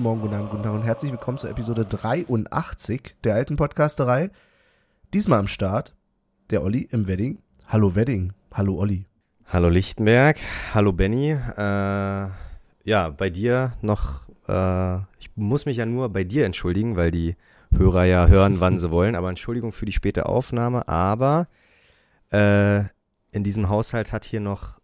guten Morgen, guten Abend, guten Tag und herzlich willkommen zur Episode 83 der alten Podcasterei. Diesmal am Start der Olli im Wedding. Hallo Wedding. Hallo Olli. Hallo Lichtenberg. Hallo Benny. Äh, ja, bei dir noch, äh, ich muss mich ja nur bei dir entschuldigen, weil die Hörer ja hören, wann sie wollen. Aber Entschuldigung für die späte Aufnahme. Aber äh, in diesem Haushalt hat hier noch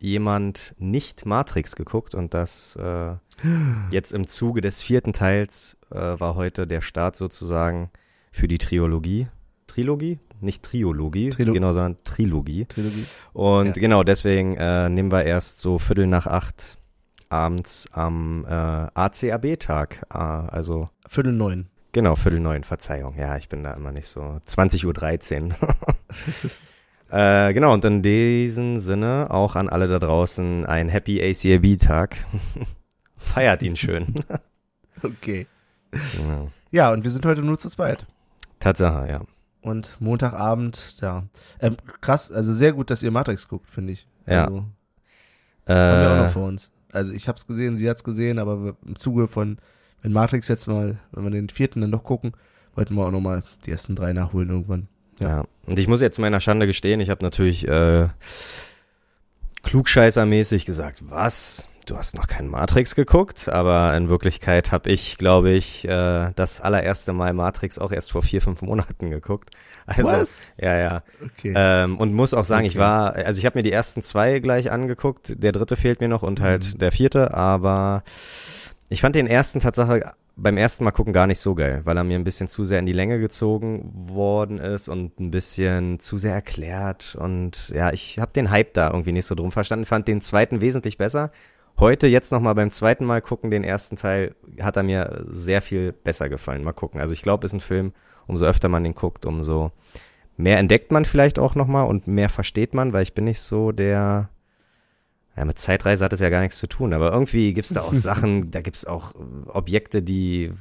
jemand nicht Matrix geguckt und das äh, jetzt im Zuge des vierten Teils äh, war heute der Start sozusagen für die Trilogie. Trilogie? Nicht Triologie, Trilo genau, sondern Trilogie. Trilogie. Und Ja. genau, deswegen äh, nehmen wir erst so Viertel nach acht abends am äh, ACAB-Tag. Äh, also Viertel neun. genau, Viertel neun, Verzeihung. Ja, ich bin da immer nicht so. 20.13 Uhr. äh, genau, und in diesem Sinne auch an alle da draußen ein Happy ACAB-Tag. Feiert ihn schön. okay. ja. Ja, und wir sind heute nur zu zweit. Tatsache, ja. Und Montagabend, ja. Ähm, krass, also sehr gut, dass ihr Matrix guckt, finde ich. Ja. Also, haben wir auch noch Äh, vor uns. Also ich hab's gesehen, sie hat's gesehen, aber im Zuge von, wenn Matrix jetzt mal, wenn wir den vierten dann noch gucken, wollten wir auch noch mal die ersten drei nachholen irgendwann. Ja. Ja. Und ich muss jetzt zu meiner Schande gestehen, ich habe natürlich äh, klugscheißermäßig gesagt, was? Du hast noch keinen Matrix geguckt, aber in Wirklichkeit habe ich, glaube ich, äh, das allererste Mal Matrix auch erst vor vier, fünf Monaten geguckt. Also, Was? ja, ja. Okay. Ähm, und muss auch sagen, ich Okay. war, also ich habe mir die ersten zwei gleich angeguckt, der dritte fehlt mir noch und halt Mhm. der vierte, aber ich fand den ersten Tatsache beim ersten Mal gucken gar nicht so geil, weil er mir ein bisschen zu sehr in die Länge gezogen worden ist und ein bisschen zu sehr erklärt und ja, ich habe den Hype da irgendwie nicht so drum verstanden, fand den zweiten wesentlich besser. Heute jetzt nochmal beim zweiten Mal gucken, den ersten Teil, hat er mir sehr viel besser gefallen. Mal gucken. Also ich glaube, ist ein Film, umso öfter man den guckt, umso mehr entdeckt man vielleicht auch nochmal und mehr versteht man, weil ich bin nicht so der, ja, mit Zeitreise hat es ja gar nichts zu tun, aber irgendwie gibt's da auch Sachen, da gibt's auch äh, Objekte, die,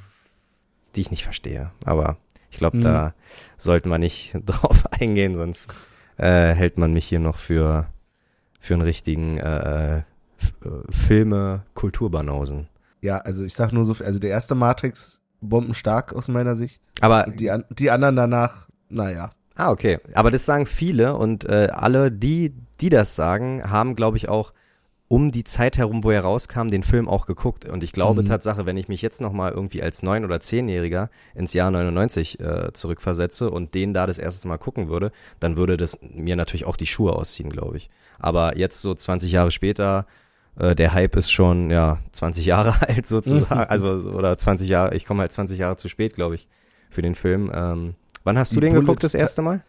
die ich nicht verstehe. Aber ich glaube, Mhm. da sollten wir nicht drauf eingehen, sonst äh, hält man mich hier noch für, für einen richtigen äh, äh, Filme Kulturbanausen. Ja, also ich sag nur so, viel- also der erste Matrix bombenstark aus meiner Sicht. Aber die, an, die anderen danach, naja. Ah, okay. Aber das sagen viele und äh, alle, die, die das sagen, haben, glaube ich, auch um die Zeit herum, wo er rauskam, den Film auch geguckt. Und ich glaube Mhm. Tatsache, wenn ich mich jetzt nochmal irgendwie als neun- oder zehnjähriger ins Jahr 99 äh, zurückversetze und den da das erste Mal gucken würde, dann würde das mir natürlich auch die Schuhe ausziehen, glaube ich. Aber jetzt so 20 Jahre später, äh, der Hype ist schon, ja, 20 Jahre alt sozusagen. also, so- oder 20 Jahre, ich komme halt 20 Jahre zu spät, glaube ich, für den Film. Ähm, wann hast Die du den Bullet- geguckt das erste Mal?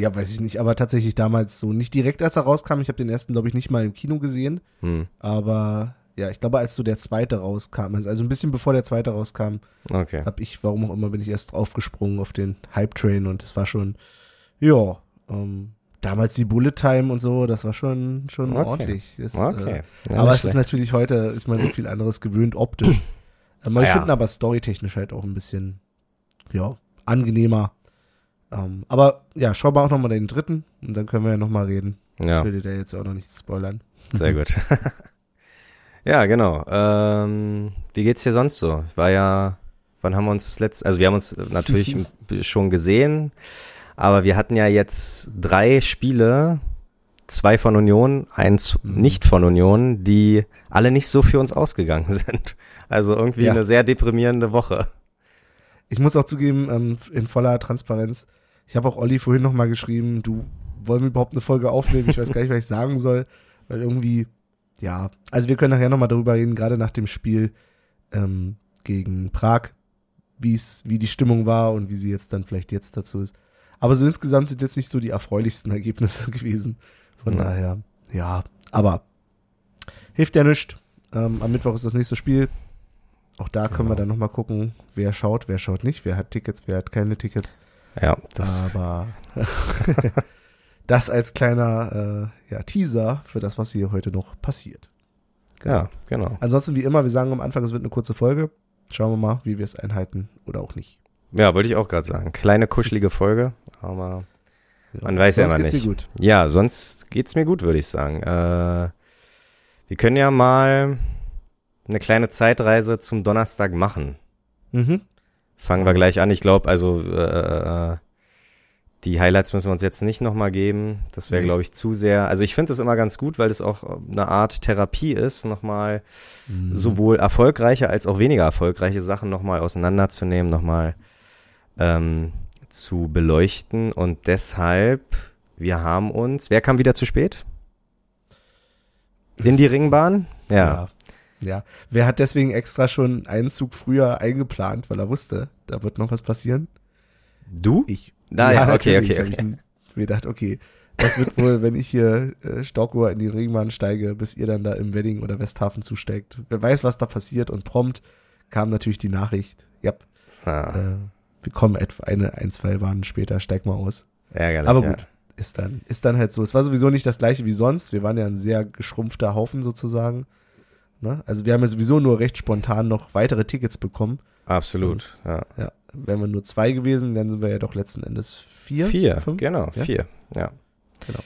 Ja, weiß ich nicht, aber tatsächlich damals so nicht direkt, als er rauskam. Ich habe den ersten, glaube ich, nicht mal im Kino gesehen. Hm, Aber ja, ich glaube, als so der zweite rauskam, also also ein bisschen bevor der zweite rauskam, okay. habe ich, warum auch immer, bin ich erst draufgesprungen auf den Hype-Train und es war schon, ja, ähm, damals die Bullet Time und so, das war schon, schon Okay. ordentlich. Das, Okay. Äh, Ja, aber es ist natürlich heute, ist man so viel anderes gewöhnt, optisch. Ähm, aber Ah, ich ja. finde aber storytechnisch halt auch ein bisschen, ja, angenehmer. Ähm, aber ja, schau mal auch nochmal den dritten und dann können wir ja nochmal reden. ja, Ich will dir da jetzt auch noch nichts spoilern. sehr gut. ja, genau. Ähm, wie geht's dir sonst so? War ja, wann haben wir uns das letzte, also wir haben uns natürlich schon gesehen, aber wir hatten ja jetzt drei Spiele, zwei von Union, eins Mhm. nicht von Union, die alle nicht so für uns ausgegangen sind. Also irgendwie Ja. eine sehr deprimierende Woche. Ich muss auch zugeben, ähm, in voller Transparenz, ich habe auch Olli vorhin nochmal geschrieben, du, wollen wir überhaupt eine Folge aufnehmen? Ich weiß gar nicht, was ich sagen soll, weil irgendwie, ja, also wir können nachher nochmal darüber reden, gerade nach dem Spiel ähm, gegen Prag, wie es, wie die Stimmung war und wie sie jetzt dann vielleicht jetzt dazu ist. Aber so insgesamt sind jetzt nicht so die erfreulichsten Ergebnisse gewesen. Von Ja. daher, ja, aber hilft ja nichts. Ähm, am Mittwoch ist das nächste Spiel. Auch da können wir Genau. dann nochmal gucken, wer schaut, wer schaut nicht, wer hat Tickets, wer hat keine Tickets. Ja, das, Aber das als kleiner äh, ja, Teaser für das, was hier heute noch passiert. ja, genau. Ansonsten, wie immer, wir sagen am Anfang, es wird eine kurze Folge. Schauen wir mal, wie wir es einhalten oder auch nicht. Ja, wollte ich auch gerade sagen. Kleine, kuschelige Folge, aber Ja. Man weiß ja immer geht's nicht. Dir gut. Ja, sonst geht's mir gut, würde ich sagen. Äh, wir können ja mal eine kleine Zeitreise zum Donnerstag machen. Mhm. Fangen wir gleich an. Ich glaube, also äh, die Highlights müssen wir uns jetzt nicht nochmal geben. Das wäre, Nee. glaube ich, zu sehr. Also ich finde es immer ganz gut, weil das auch eine Art Therapie ist, nochmal Mhm. sowohl erfolgreiche als auch weniger erfolgreiche Sachen nochmal auseinanderzunehmen, nochmal ähm, zu beleuchten. Und deshalb, wir haben uns, wer kam wieder zu spät? In die Ringbahn? Ja. Ja. Ja. Wer hat deswegen extra schon einen Zug früher eingeplant, weil er wusste, da wird noch was passieren? Du? Ich. Na ja, okay, okay, okay. Ich mir gedacht, okay, das wird wohl, wenn ich hier äh, Stockohr in die Ringbahn steige, bis ihr dann da im Wedding oder Westhafen zusteckt. Wer weiß, was da passiert und prompt kam natürlich die Nachricht, ja, Ah, äh, wir kommen etwa eine, ein, zwei Bahnen später, steig mal aus. ärgerlich. Aber ja. gut, ist dann, ist dann halt so. Es war sowieso nicht das gleiche wie sonst. Wir waren ja ein sehr geschrumpfter Haufen sozusagen. Ne? Also wir haben ja sowieso nur recht spontan noch weitere Tickets bekommen. Absolut. Sonst- Ja. Ja, wären wir nur zwei gewesen, dann sind wir ja doch letzten Endes vier. Vier, fünf? genau, Ja? vier, ja. Genau.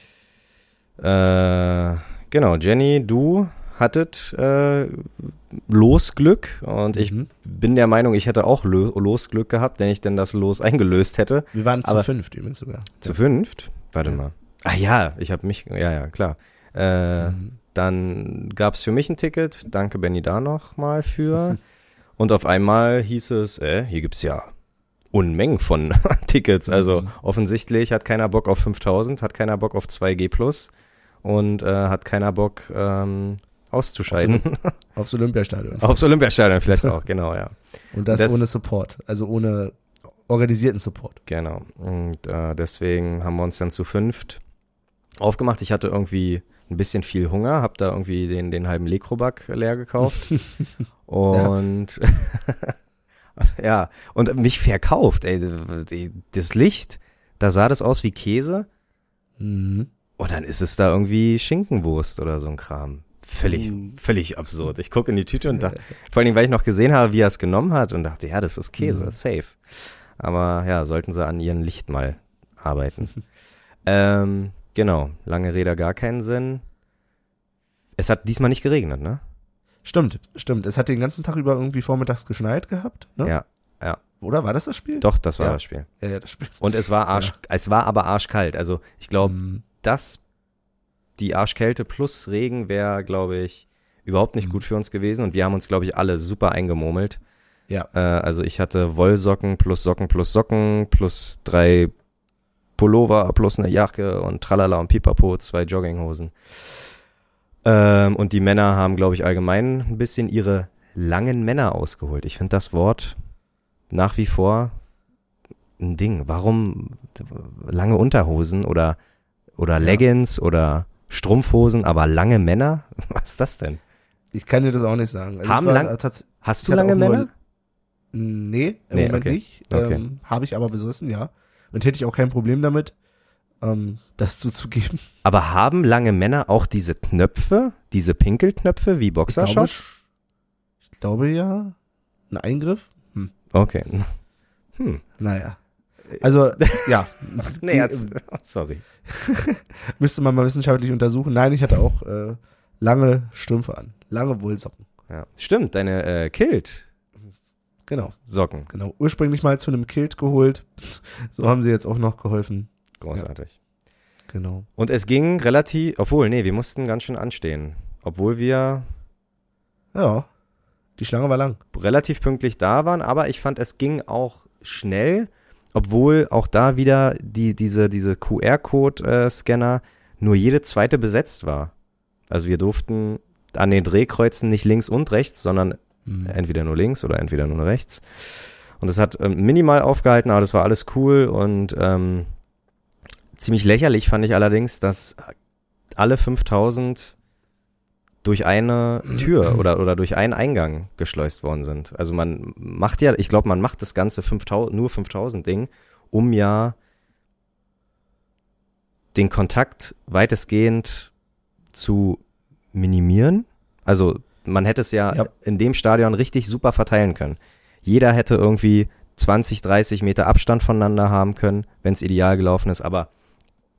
Äh, genau, Jenny, du hattet äh, Losglück und ich Mhm. bin der Meinung, ich hätte auch Lo Losglück gehabt, wenn ich denn das Los eingelöst hätte. Wir waren zu Aber- fünft übrigens sogar. Zu fünft? Warte Ja. mal. Ah ja, ich habe mich, ja, ja, klar. Äh, Mhm. Dann gab's für mich ein Ticket, danke Benny da noch mal für. Und auf einmal hieß es, äh, hier gibt's ja Unmengen von Tickets. Also Mhm. offensichtlich hat keiner Bock auf 5000, hat keiner Bock auf 2G Plus und äh, hat keiner Bock ähm, auszuscheiden. Aufs Olympiastadion. Aufs Olympiastadion vielleicht auch, genau, ja. Und das, das- ohne Support. Also ohne organisierten Support. Genau. Und äh, deswegen haben wir uns dann zu fünft aufgemacht. Ich hatte irgendwie ein bisschen viel Hunger, hab da irgendwie den, den halben Lekroback leer gekauft. und ja. und mich verkauft, ey. Das Licht, da sah das aus wie Käse. Mhm. Und dann ist es da irgendwie Schinkenwurst oder so ein Kram. Völlig, Mhm. völlig absurd. Ich gucke in die Tüte und dachte, vor allen Dingen, weil ich noch gesehen habe, wie er es genommen hat und dachte, ja, das ist Käse, Mhm. safe. Aber ja, sollten sie an ihrem Licht mal arbeiten. ähm, genau, lange Rede, gar keinen Sinn. Es hat diesmal nicht geregnet, ne? Stimmt, stimmt. Es hat den ganzen Tag über irgendwie vormittags geschneit gehabt, ne? Ja, Oder war das das Spiel? doch, das war Ja. das Spiel. Ja, ja, das Spiel. Und es war arsch, es war aber arschkalt. Also ich glaube, Mhm. das, die Arschkälte plus Regen wäre, glaube ich, überhaupt nicht Mhm. gut für uns gewesen. Und wir haben uns, glaube ich, alle super eingemurmelt. Ja. Äh, also ich hatte Wollsocken plus Socken plus Socken plus drei Pullover plus eine Jacke und tralala und pipapo, zwei Jogginghosen. Ähm, und die Männer haben, glaube ich, allgemein ein bisschen ihre langen Männer ausgeholt. Ich finde das Wort nach wie vor ein Ding. Warum lange Unterhosen oder, oder Ja. Leggings oder Strumpfhosen, aber lange Männer? Was ist das denn? Ich kann dir das auch nicht sagen. Also Haben war lang- tats- Hast du lange auch nur- Männer? Nee, im Nee, Moment okay. nicht. Okay. Ähm, Habe ich aber besessen, ja. Und hätte ich auch kein Problem damit, ähm, das zuzugeben. Aber haben lange Männer auch diese Knöpfe, diese Pinkelknöpfe wie Ich glaube, Boxershorts? ich glaube ja. Ein Eingriff? Hm. Okay. Hm. Naja. Also, ja. Nee, jetzt, sorry. Müsste man mal wissenschaftlich untersuchen. Nein, ich hatte auch äh, lange Strümpfe an. Lange Wollsocken. Ja. Stimmt, deine äh, Kilt-Socken. Genau, genau. Ursprünglich mal zu einem Kilt geholt. So haben sie jetzt auch noch geholfen. Großartig. Genau. Und es ging relativ, obwohl, nee, wir mussten ganz schön anstehen. Obwohl wir Ja. Die Schlange war lang. relativ pünktlich da waren, aber ich fand, es ging auch schnell, obwohl auch da wieder die, diese, diese QR-Code-Scanner nur jede zweite besetzt war. Also wir durften an den Drehkreuzen nicht links und rechts, sondern Hm. entweder nur links oder entweder nur rechts. Und das hat ähm, minimal aufgehalten, aber das war alles cool und ähm, ziemlich lächerlich fand ich allerdings, dass alle 5000 durch eine Tür oder, oder durch einen Eingang geschleust worden sind. Also man macht ja, ich glaube, man macht das ganze 5000, nur 5000 Ding, um ja den Kontakt weitestgehend zu minimieren. Also man hätte es ja, Ja. in dem Stadion richtig super verteilen können. Jeder hätte irgendwie 20, 30 Meter Abstand voneinander haben können, wenn es ideal gelaufen ist. Aber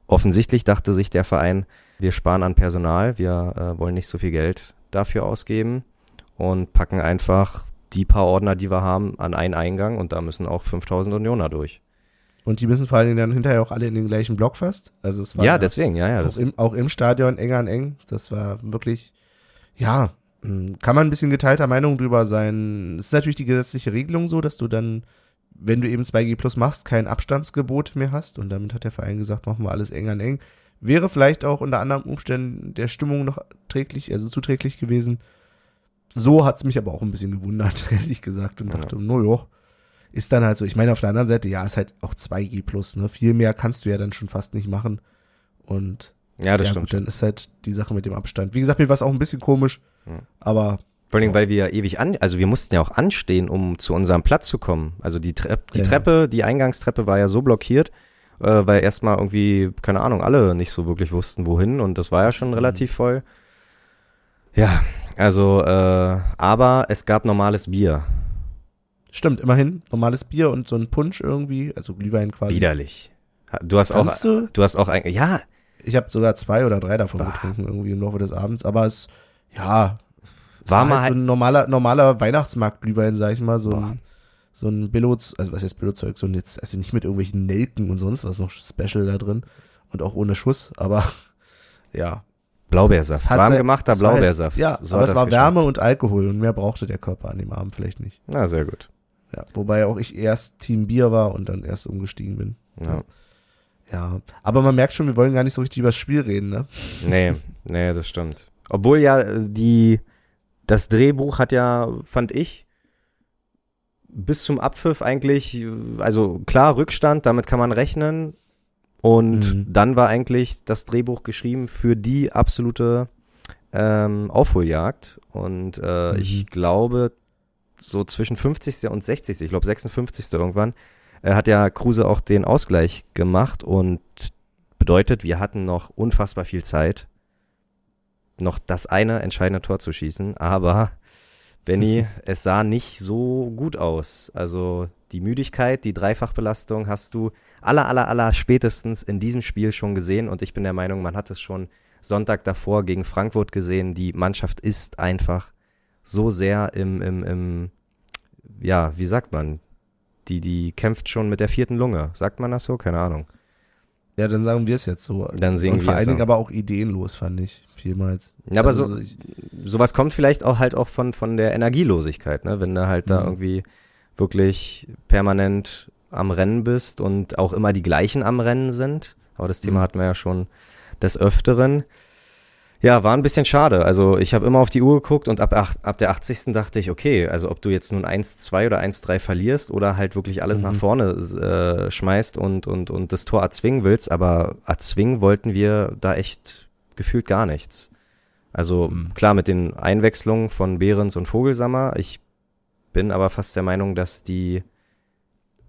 offensichtlich dachte sich der Verein, wir sparen an Personal, wir äh, wollen nicht so viel Geld dafür ausgeben. und packen einfach die paar Ordner, die wir haben, an einen Eingang und da müssen auch 5000 Unioner durch. Und die müssen vor allen Dingen dann hinterher auch alle in den gleichen Block fast. Also es war ja, deswegen, ja, ja. Auch im, auch im Stadion eng an eng. Das war wirklich, ja, kann man ein bisschen geteilter Meinung drüber sein. Es ist natürlich die gesetzliche Regelung so, dass du dann, wenn du eben 2G Plus machst, kein Abstandsgebot mehr hast. Und damit hat der Verein gesagt, machen wir alles eng an eng. Wäre vielleicht auch unter anderen Umständen der Stimmung noch träglich, also zuträglich gewesen. So hat's mich aber auch ein bisschen gewundert, ehrlich gesagt, und dachte, ja. no jo, ist dann halt so. Ich meine, auf der anderen Seite, ja, ist halt auch 2G plus, ne? Viel mehr kannst du ja dann schon fast nicht machen. Und ja, das ja, stimmt. Gut, dann ist halt die Sache mit dem Abstand. Wie gesagt, mir war es auch ein bisschen komisch, Aber Vor allem, weil wir ja ewig an, also wir mussten ja auch anstehen, um zu unserem Platz zu kommen. Also die, Trepp, die Ja. Treppe, die Eingangstreppe war ja so blockiert, äh, weil erstmal irgendwie, keine Ahnung, alle nicht so wirklich wussten, wohin und das war ja schon relativ voll. Ja, also, äh, aber es gab normales Bier. stimmt, immerhin. Normales Bier und so ein Punsch irgendwie, also Glühwein quasi. Widerlich. Du hast auch, Kannst du? du hast auch ein, ja, Ich habe sogar zwei oder drei davon Bah. getrunken irgendwie im Laufe des Abends, aber es, ja, War war, mal halt so halt- ein normaler, normaler Weihnachtsmarkt-Glühwein, sag ich mal, so Boah. ein, so ein Billo, also was heißt Billo-Zeug, so ein jetzt, also nicht mit irgendwelchen Nelken und sonst was noch Special da drin und auch ohne Schuss, aber ja. Blaubeersaft. Warm sein- gemachter halt- Blaubeersaft. Ja, So aber es das war Wärme und Alkohol und mehr brauchte der Körper an dem Abend vielleicht nicht. Na, sehr gut. Ja, wobei auch ich erst Team Bier war und dann erst umgestiegen bin. Ja. Ja, aber man merkt schon, wir wollen gar nicht so richtig über das Spiel reden, ne? Nee, nee, das stimmt. Obwohl ja äh, die, das Drehbuch hat ja, fand ich, bis zum Abpfiff eigentlich, äh, also klar, Rückstand, damit kann man rechnen. Und Mhm. dann war eigentlich das Drehbuch geschrieben für die absolute ähm, Aufholjagd. Und äh, Mhm. ich glaube, so zwischen 50. und 60. Ich glaube 56. irgendwann, äh, hat ja Kruse auch den Ausgleich gemacht und bedeutet, wir hatten noch unfassbar viel Zeit, noch das eine entscheidende Tor zu schießen, aber Benny, es sah nicht so gut aus. Also die Müdigkeit, die Dreifachbelastung hast du aller, aller, aller spätestens in diesem Spiel schon gesehen und ich bin der Meinung, man hat es schon Sonntag davor gegen Frankfurt gesehen. Die Mannschaft ist einfach so sehr im, im, im, ja, wie sagt man? Die, die kämpft schon mit der vierten Lunge. Sagt man das so? Keine Ahnung. Ja, dann sagen wir es jetzt so. Dann singen und vor wir es allen Dingen aber auch ideenlos, fand ich, vielmals. Ja, aber Also so, ich, sowas kommt vielleicht auch halt auch von, von der Energielosigkeit, ne? Wenn du halt da Mhm. irgendwie wirklich permanent am Rennen bist und auch immer die gleichen am Rennen sind. Aber das Thema Mhm. hatten wir ja schon des Öfteren. Ja, war ein bisschen schade. Also ich habe immer auf die Uhr geguckt und ab, ab der 80. dachte ich, okay, also ob du jetzt nun 1-2 oder 1-3 verlierst oder halt wirklich alles Mhm. nach vorne äh, schmeißt und, und, und das Tor erzwingen willst, aber erzwingen wollten wir da echt gefühlt gar nichts. Also Mhm. klar mit den Einwechslungen von Behrens und Vogelsammer. Ich bin aber fast der Meinung, dass die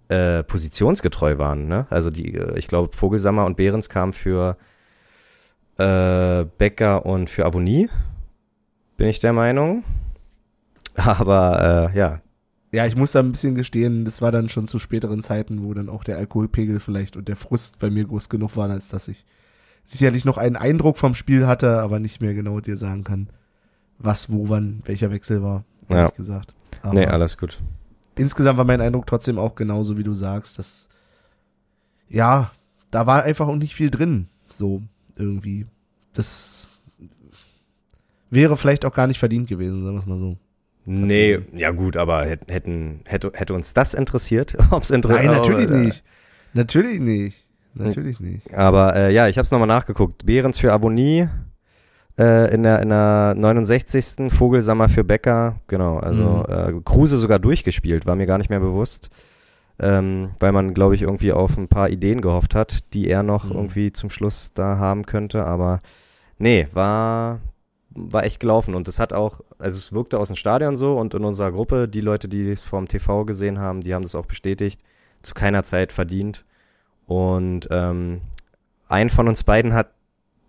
äh, positionsgetreu waren. Ne? Also die, äh, ich glaube, Vogelsammer und Behrens kamen für äh, Becker und für Avonie. Bin ich der Meinung. Aber äh, ja, ja, ich muss da ein bisschen gestehen, das war dann schon zu späteren Zeiten, wo dann auch der Alkoholpegel vielleicht und der Frust bei mir groß genug waren, als dass ich sicherlich noch einen Eindruck vom Spiel hatte, aber nicht mehr genau dir sagen kann, was, wo, wann, welcher Wechsel war, ehrlich Ja. gesagt. Aber nee, alles gut. insgesamt war mein Eindruck trotzdem auch genauso, wie du sagst, dass, ja, da war einfach auch nicht viel drin, so irgendwie. Das wäre vielleicht auch gar nicht verdient gewesen, sagen wir es mal so. Nee, ja gut, aber hätt- hätten, hätte, hätte uns das interessiert? Ob's inter Nein, natürlich äh, nicht. Natürlich nicht. Natürlich nicht. Aber äh, ja, ich habe es nochmal nachgeguckt. Behrens für Abonnie äh, in, der, in der 69. Vogelsammer für Becker. Genau, also Mhm. äh, Kruse sogar durchgespielt, war mir gar nicht mehr bewusst. Ähm, weil man, glaube ich, irgendwie auf ein paar Ideen gehofft hat, die er noch Mhm. irgendwie zum Schluss da haben könnte. Aber nee, war, war echt gelaufen. Und es hat auch, also es wirkte aus dem Stadion so und in unserer Gruppe, die Leute, die es vom TV gesehen haben, die haben das auch bestätigt, zu keiner Zeit verdient. Und ähm, ein von uns beiden hat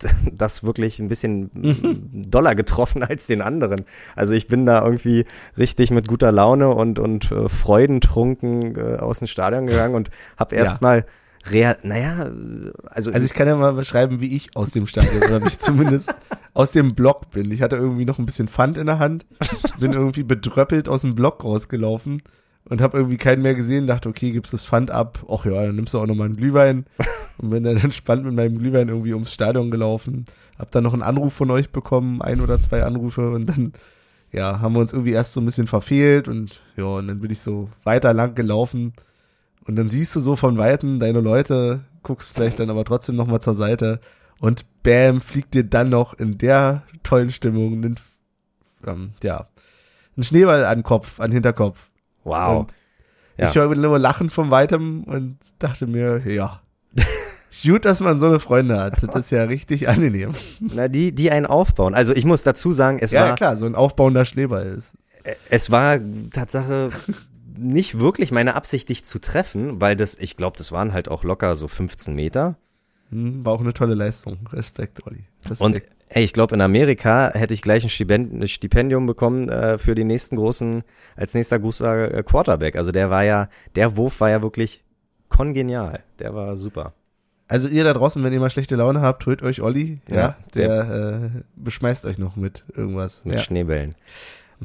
das wirklich ein bisschen doller getroffen als den anderen. Also ich bin da irgendwie richtig mit guter Laune und und äh, freudentrunken äh, aus dem Stadion gegangen und habe Ja. erstmal real, naja, also. Also ich kann ja mal beschreiben, wie ich aus dem Stadion oder ich zumindest aus dem Block bin. Ich hatte irgendwie noch ein bisschen Pfand in der Hand, bin irgendwie bedröppelt aus dem Block rausgelaufen und habe irgendwie keinen mehr gesehen, dachte, okay, gibst das Pfand ab, ach ja, dann nimmst du auch nochmal einen Glühwein und bin dann entspannt mit meinem Glühwein irgendwie ums Stadion gelaufen, hab dann noch einen Anruf von euch bekommen, ein oder zwei Anrufe und dann ja, haben wir uns irgendwie erst so ein bisschen verfehlt und ja, und dann bin ich so weiter lang gelaufen und dann siehst du so von Weitem deine Leute, guckst vielleicht dann aber trotzdem nochmal zur Seite und bam, fliegt dir dann noch in der tollen Stimmung ein, ähm, ja, ein Schneeball an Kopf, an Hinterkopf. Wow. Und ja. ich höre nur Lachen von Weitem und dachte mir, ja, gut, dass man so eine Freunde hat. Das ist ja richtig angenehm. Na, die, die einen aufbauen. Also ich muss dazu sagen, es ja, war. Ja, klar, so ein aufbauender Schneeball ist. Es war Tatsache nicht wirklich meine Absicht, dich zu treffen, weil das, ich glaube, das waren halt auch locker so 15 Meter. Hm, war auch eine tolle Leistung. Respekt, Olli. Respekt. Und ey, ich glaube, in Amerika hätte ich gleich ein Stipendium bekommen äh, für den nächsten großen, als nächster großer äh, Quarterback. Also der war ja, der Wurf war ja wirklich kongenial. Der war super. Also ihr da draußen, wenn ihr mal schlechte Laune habt, holt euch Olli, ja, ja der, der äh, beschmeißt euch noch mit irgendwas. Mit ja. Schneebällen.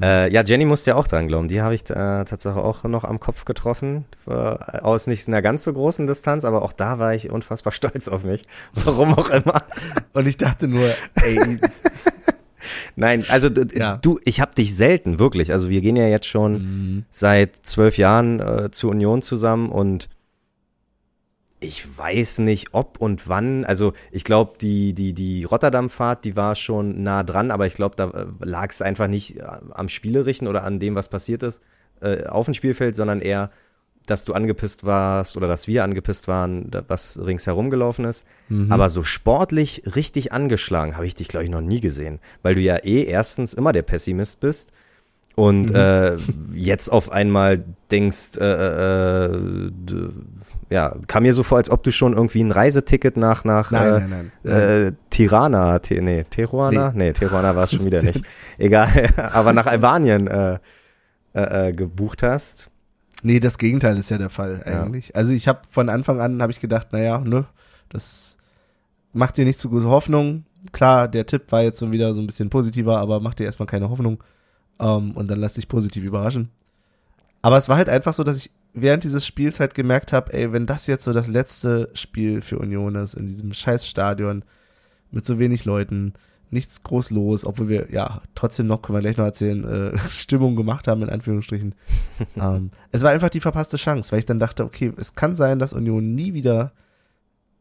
Äh, ja, Jenny musste ja auch dran glauben. Die habe ich äh, tatsächlich auch noch am Kopf getroffen. Aus nicht einer ganz so großen Distanz, aber auch da war ich unfassbar stolz auf mich. Warum auch immer. Und ich dachte nur, ey. Nein, also ja. du, ich habe dich selten, wirklich. Also wir gehen ja jetzt schon mhm. seit zwölf Jahren äh, zur Union zusammen und ich weiß nicht, ob und wann. Also ich glaube, die, die, die Rotterdam-Fahrt, die war schon nah dran, aber ich glaube, da äh, lag es einfach nicht äh, am Spielerischen oder an dem, was passiert ist, äh, auf dem Spielfeld, sondern eher, dass du angepisst warst oder dass wir angepisst waren, was ringsherum gelaufen ist. Mhm. Aber so sportlich richtig angeschlagen habe ich dich, glaube ich, noch nie gesehen. Weil du ja eh erstens immer der Pessimist bist und mhm. äh, jetzt auf einmal denkst, äh, äh, ja, kam mir so vor, als ob du schon irgendwie ein Reiseticket nach, nach nein, äh, nein, nein, äh, Tirana, T nee, Teruana? Nee, nee Teruana war es schon wieder nicht. Egal, aber nach Albanien äh, äh, äh, gebucht hast. Nee, das Gegenteil ist ja der Fall eigentlich. Ja. Also ich habe von Anfang an habe ich gedacht, naja, ne, das macht dir nicht so große Hoffnung. Klar, der Tipp war jetzt so wieder so ein bisschen positiver, aber mach dir erstmal keine Hoffnung. Um, ähm, und dann lass dich positiv überraschen. Aber es war halt einfach so, dass ich während dieses Spiels halt gemerkt habe, ey, wenn das jetzt so das letzte Spiel für Union ist, in diesem scheiß Stadion, mit so wenig Leuten, nichts groß los, obwohl wir, ja, trotzdem noch, können wir gleich noch erzählen, äh, Stimmung gemacht haben, in Anführungsstrichen. ähm, es war einfach die verpasste Chance, weil ich dann dachte, okay, es kann sein, dass Union nie wieder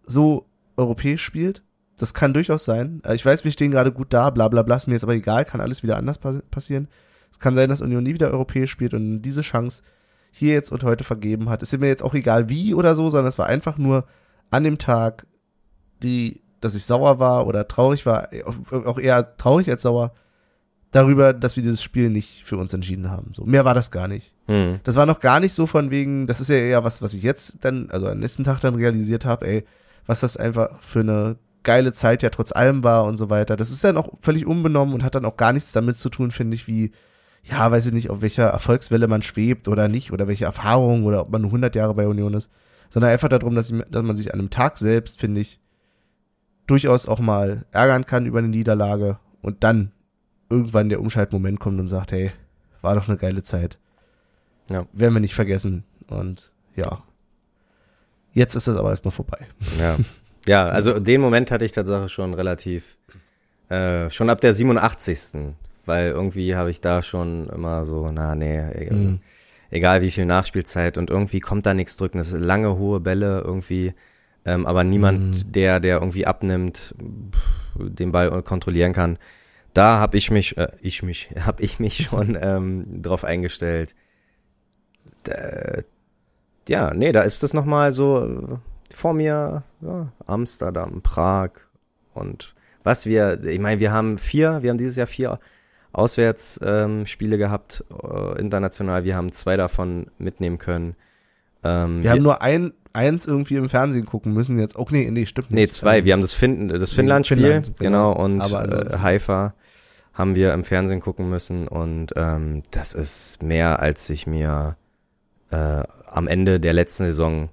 so europäisch spielt. Das kann durchaus sein. Äh, ich weiß, wir stehen gerade gut da, bla bla bla, ist mir jetzt aber egal, kann alles wieder anders passieren. Es kann sein, dass Union nie wieder europäisch spielt und diese Chance hier jetzt und heute vergeben hat. Ist mir jetzt auch egal wie oder so, sondern es war einfach nur an dem Tag, die, dass ich sauer war oder traurig war, auch eher traurig als sauer, darüber, dass wir dieses Spiel nicht für uns entschieden haben. So mehr war das gar nicht. Mhm. Das war noch gar nicht so von wegen, das ist ja eher was, was ich jetzt dann, also am nächsten Tag dann realisiert habe, ey, was das einfach für eine geile Zeit ja trotz allem war und so weiter. Das ist dann auch völlig unbenommen und hat dann auch gar nichts damit zu tun, finde ich, wie ja, weiß ich nicht, auf welcher Erfolgswelle man schwebt oder nicht oder welche Erfahrungen oder ob man nur 100 Jahre bei Union ist, sondern einfach darum, dass, ich, dass man sich an einem Tag selbst, finde ich, durchaus auch mal ärgern kann über eine Niederlage und dann irgendwann der Umschaltmoment kommt und sagt, hey, war doch eine geile Zeit. Ja. Werden wir nicht vergessen. Und ja, jetzt ist das aber erstmal vorbei. Ja. Ja, also den Moment hatte ich tatsächlich schon relativ, äh, schon ab der 87 weil irgendwie habe ich da schon immer so, na nee, egal, mhm. egal wie viel Nachspielzeit und irgendwie kommt da nichts drücken. Das sind lange, hohe Bälle irgendwie, ähm, aber niemand, mhm. der, der irgendwie abnimmt, den Ball kontrollieren kann. Da habe ich mich, äh, ich mich, habe ich mich schon ähm, drauf eingestellt. Da, ja, nee, da ist das nochmal so äh, vor mir, ja, Amsterdam, Prag und was wir, ich meine, wir haben vier, wir haben dieses Jahr vier Auswärtsspiele ähm, gehabt, äh, international. Wir haben zwei davon mitnehmen können. Ähm, wir, wir, haben nur ein, eins irgendwie im Fernsehen gucken müssen jetzt. Oh, nee, nee, stimmt nicht. Nee, zwei. Ähm, wir haben das, fin das Finnland-Spiel, Finnland, genau, genau, und äh, Haifa haben wir im Fernsehen gucken müssen und ähm, das ist mehr, als ich mir äh, am Ende der letzten Saison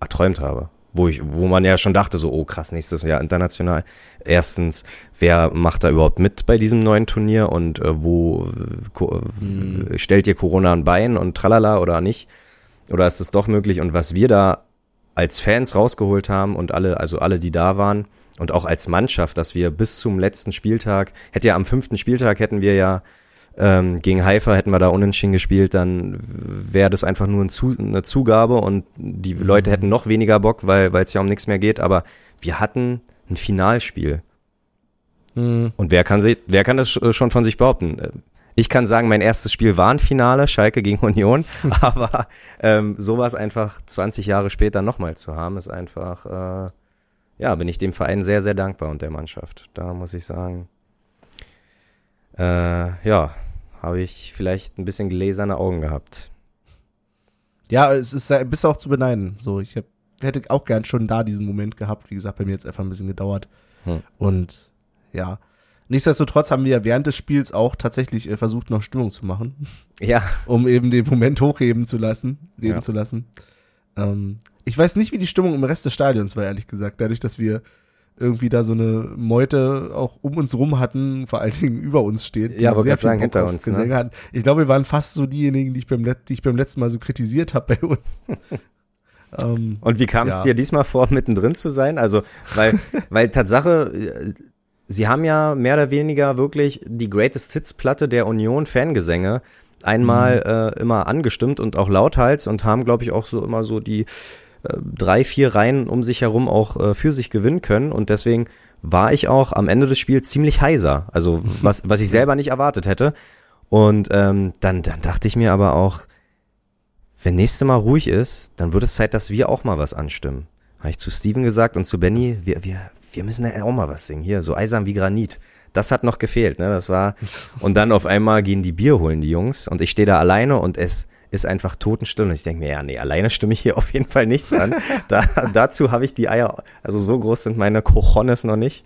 erträumt habe. Wo ich, wo man ja schon dachte, so, oh krass, nächstes Jahr international. Erstens, wer macht da überhaupt mit bei diesem neuen Turnier und äh, wo äh, mhm. stellt ihr Corona ein Bein und tralala oder nicht? Oder ist es doch möglich? Und was wir da als Fans rausgeholt haben und alle, also alle, die da waren, und auch als Mannschaft, dass wir bis zum letzten Spieltag, hätte ja am fünften Spieltag hätten wir ja ähm, gegen Haifa hätten wir da unentschieden gespielt, dann wäre das einfach nur ein Zu eine Zugabe und die mhm. Leute hätten noch weniger Bock, weil es ja um nichts mehr geht. Aber wir hatten ein Finalspiel. Mhm. Und wer kann, sich, wer kann das schon von sich behaupten? Ich kann sagen, mein erstes Spiel war ein Finale, Schalke gegen Union, aber ähm, sowas einfach 20 Jahre später nochmal zu haben, ist einfach, äh, ja, bin ich dem Verein sehr, sehr dankbar und der Mannschaft. Da muss ich sagen, äh, ja, habe ich vielleicht ein bisschen gläserne Augen gehabt. Ja, es ist bist auch zu beneiden. So, ich hab, hätte auch gern schon da diesen Moment gehabt. Wie gesagt, bei mir jetzt einfach ein bisschen gedauert. Hm. Und ja, nichtsdestotrotz haben wir während des Spiels auch tatsächlich äh, versucht, noch Stimmung zu machen. Ja. Um eben den Moment hochheben zu lassen, leben ja. zu lassen. Ähm, ich weiß nicht, wie die Stimmung im Rest des Stadions war, ehrlich gesagt. Dadurch, dass wir irgendwie da so eine Meute auch um uns rum hatten, vor allen Dingen über uns steht. Ja, aber sehr sagen, hinter uns. Ne? Hatten. Ich glaube, wir waren fast so diejenigen, die ich beim, die ich beim letzten Mal so kritisiert habe bei uns. ähm, Und wie kam es ja. dir diesmal vor, mittendrin zu sein? Also, weil, weil Tatsache, äh, sie haben ja mehr oder weniger wirklich die Greatest Hits Platte der Union Fangesänge einmal mhm. äh, immer angestimmt und auch lauthals und haben, glaube ich, auch so immer so die drei, vier Reihen um sich herum auch äh, für sich gewinnen können. Und deswegen war ich auch am Ende des Spiels ziemlich heiser. Also was, was ich selber nicht erwartet hätte. Und ähm, dann, dann dachte ich mir aber auch, wenn nächste Mal ruhig ist, dann wird es Zeit, dass wir auch mal was anstimmen. Habe ich zu Steven gesagt und zu Benny, wir, wir, wir müssen ja auch mal was singen. Hier, so eisern wie Granit. Das hat noch gefehlt, ne? Das war. Und dann auf einmal gehen die Bier holen, die Jungs, und ich stehe da alleine und es ist einfach Totenstill. Und ich denke mir, ja, nee, alleine stimme ich hier auf jeden Fall nichts an. da, dazu habe ich die Eier, also so groß sind meine Cojones noch nicht.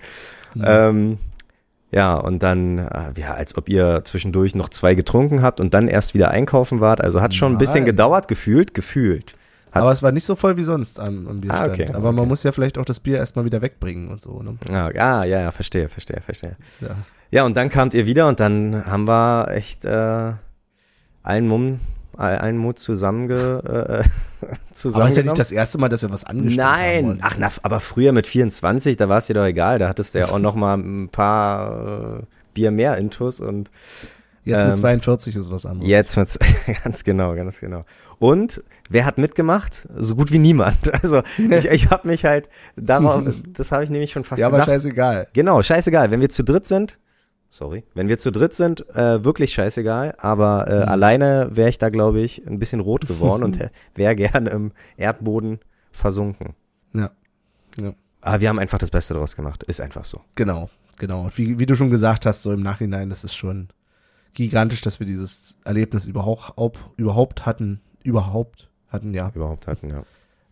Mhm. Ähm, ja, und dann, äh, ja, als ob ihr zwischendurch noch zwei getrunken habt und dann erst wieder einkaufen wart. Also hat schon Nein. ein bisschen gedauert, gefühlt, gefühlt. Hat aber es war nicht so voll wie sonst am, am Bierstand. Ah, okay, aber okay. man muss ja vielleicht auch das Bier erstmal wieder wegbringen und so. Ne? Ah, ah, ja, ja, verstehe, verstehe, verstehe. Ja. ja, und dann kamt ihr wieder und dann haben wir echt äh, allen Mumm allen Mut zusammenge, äh, zusammen. Aber ist ja nicht das erste Mal, dass wir was angeschaut haben. Nein, ach, na, aber früher mit 24, da war es dir doch egal. Da hattest du ja auch noch mal ein paar äh, Bier mehr Intus und Jetzt mit 42 ähm, ist was anderes. Jetzt mit, ganz genau, ganz genau. Und wer hat mitgemacht? So gut wie niemand. Also ich, ich habe mich halt darauf, das habe ich nämlich schon fast Ja, gedacht. aber scheißegal. Genau, scheißegal. Wenn wir zu dritt sind, sorry, wenn wir zu dritt sind, äh, wirklich scheißegal, aber äh, mhm. alleine wäre ich da, glaube ich, ein bisschen rot geworden und wäre gern im Erdboden versunken. Ja. ja. Aber wir haben einfach das Beste draus gemacht. Ist einfach so. Genau, genau. Wie, wie du schon gesagt hast, so im Nachhinein, das ist schon gigantisch, dass wir dieses Erlebnis überhaupt, ob, überhaupt hatten. Überhaupt hatten, ja. Überhaupt hatten, ja.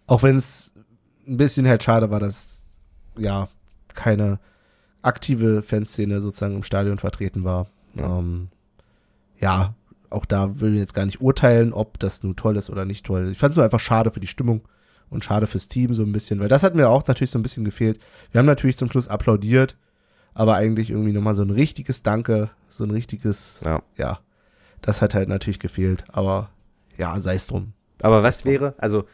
Auch wenn es ein bisschen halt schade war, dass ja keine aktive Fanszene sozusagen im Stadion vertreten war. Ja. Ähm, ja, auch da will ich jetzt gar nicht urteilen, ob das nun toll ist oder nicht toll. Ich fand es nur einfach schade für die Stimmung und schade fürs Team so ein bisschen, weil das hat mir auch natürlich so ein bisschen gefehlt. Wir haben natürlich zum Schluss applaudiert, aber eigentlich irgendwie nochmal so ein richtiges Danke, so ein richtiges, ja, ja das hat halt natürlich gefehlt, aber ja, sei es drum. Aber was wäre, also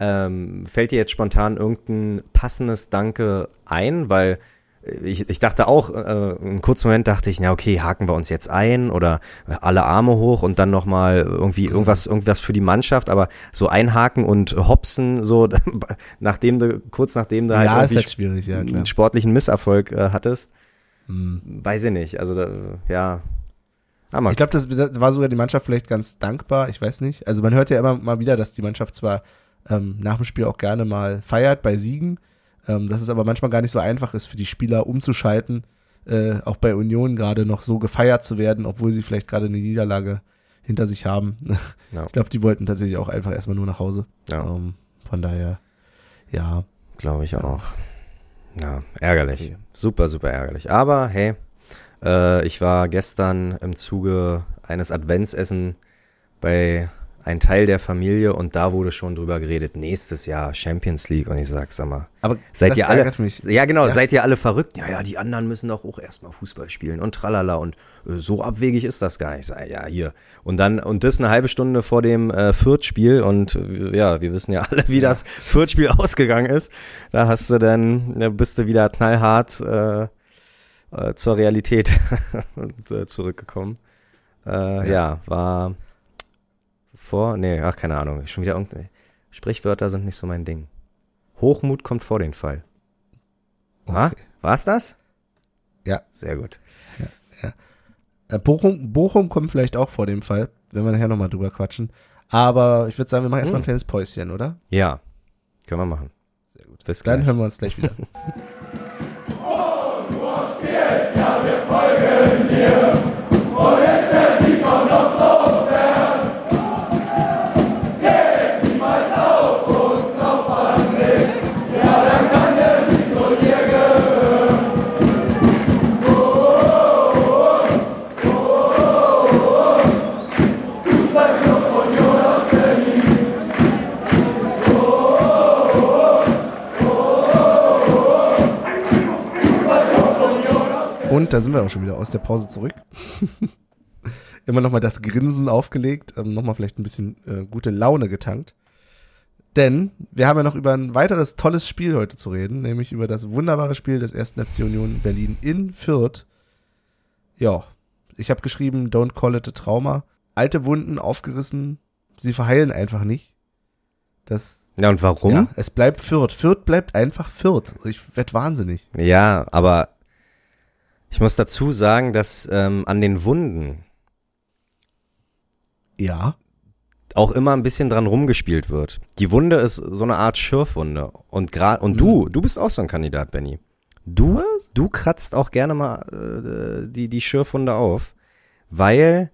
ähm, fällt dir jetzt spontan irgendein passendes Danke ein, weil ich, ich dachte auch, äh, einen kurzen Moment dachte ich, na okay, haken wir uns jetzt ein oder alle Arme hoch und dann nochmal irgendwie irgendwas, irgendwas für die Mannschaft, aber so einhaken und hopsen, so nachdem du, kurz nachdem du halt ja, irgendwie halt ja, einen sportlichen Misserfolg äh, hattest, hm. weiß ich nicht. Also da, ja. Hammer. Ich glaube, das, das war sogar die Mannschaft vielleicht ganz dankbar, ich weiß nicht. Also man hört ja immer mal wieder, dass die Mannschaft zwar ähm, nach dem Spiel auch gerne mal feiert bei Siegen, ähm, dass es aber manchmal gar nicht so einfach ist für die Spieler umzuschalten, äh, auch bei Union gerade noch so gefeiert zu werden, obwohl sie vielleicht gerade eine Niederlage hinter sich haben. Ja. Ich glaube, die wollten tatsächlich auch einfach erstmal nur nach Hause. Ja. Ähm, von daher, ja. Glaube ich auch. Ja, ärgerlich. Okay. Super, super ärgerlich. Aber hey, äh, ich war gestern im Zuge eines Adventsessen bei ein Teil der Familie und da wurde schon drüber geredet, nächstes Jahr Champions League und ich sag, sag mal, Aber seid ihr alle, mich. ja genau, Ja. seid ihr alle verrückt? Ja, ja, die anderen müssen doch auch erstmal Fußball spielen und tralala und äh, so abwegig ist das gar nicht. Ich sag, ja, hier. Und dann, und das eine halbe Stunde vor dem äh, Fürth-Spiel und äh, ja, wir wissen ja alle, wie das Fürth-Spiel ausgegangen ist. Da hast du dann, da bist du wieder knallhart äh, äh, zur Realität und, äh, zurückgekommen. Äh, ja. war vor, nee, ach, keine Ahnung, schon wieder irgendeine, Sprichwörter sind nicht so mein Ding. Hochmut kommt vor den Fall. Ah, Okay. war's das? Ja. Sehr gut. Äh, Bochum, Bochum kommt vielleicht auch vor dem Fall, wenn wir nachher nochmal drüber quatschen. Aber ich würde sagen, wir machen erstmal ein Hm. kleines Päuschen, oder? Ja, können wir machen. Sehr gut. Bis Dann gleich. hören wir uns gleich wieder. Und da sind wir auch schon wieder aus der Pause zurück. Immer nochmal das Grinsen aufgelegt, ähm, nochmal vielleicht ein bisschen äh, gute Laune getankt. Denn wir haben ja noch über ein weiteres tolles Spiel heute zu reden, nämlich über das wunderbare Spiel des 1. FC Union Berlin in Fürth. Ja, ich habe geschrieben, don't call it a Trauma. Alte Wunden aufgerissen, sie verheilen einfach nicht. Das, Ja, und warum? ja, es bleibt Fürth. Fürth bleibt einfach Fürth. Ich werd wahnsinnig. Ja, aber ich muss dazu sagen, dass ähm, an den Wunden Ja. auch immer ein bisschen dran rumgespielt wird. Die Wunde ist so eine Art Schürfwunde. Und gerade und du, du bist auch so ein Kandidat, Benny. Du, du kratzt auch gerne mal äh, die, die Schürfwunde auf, weil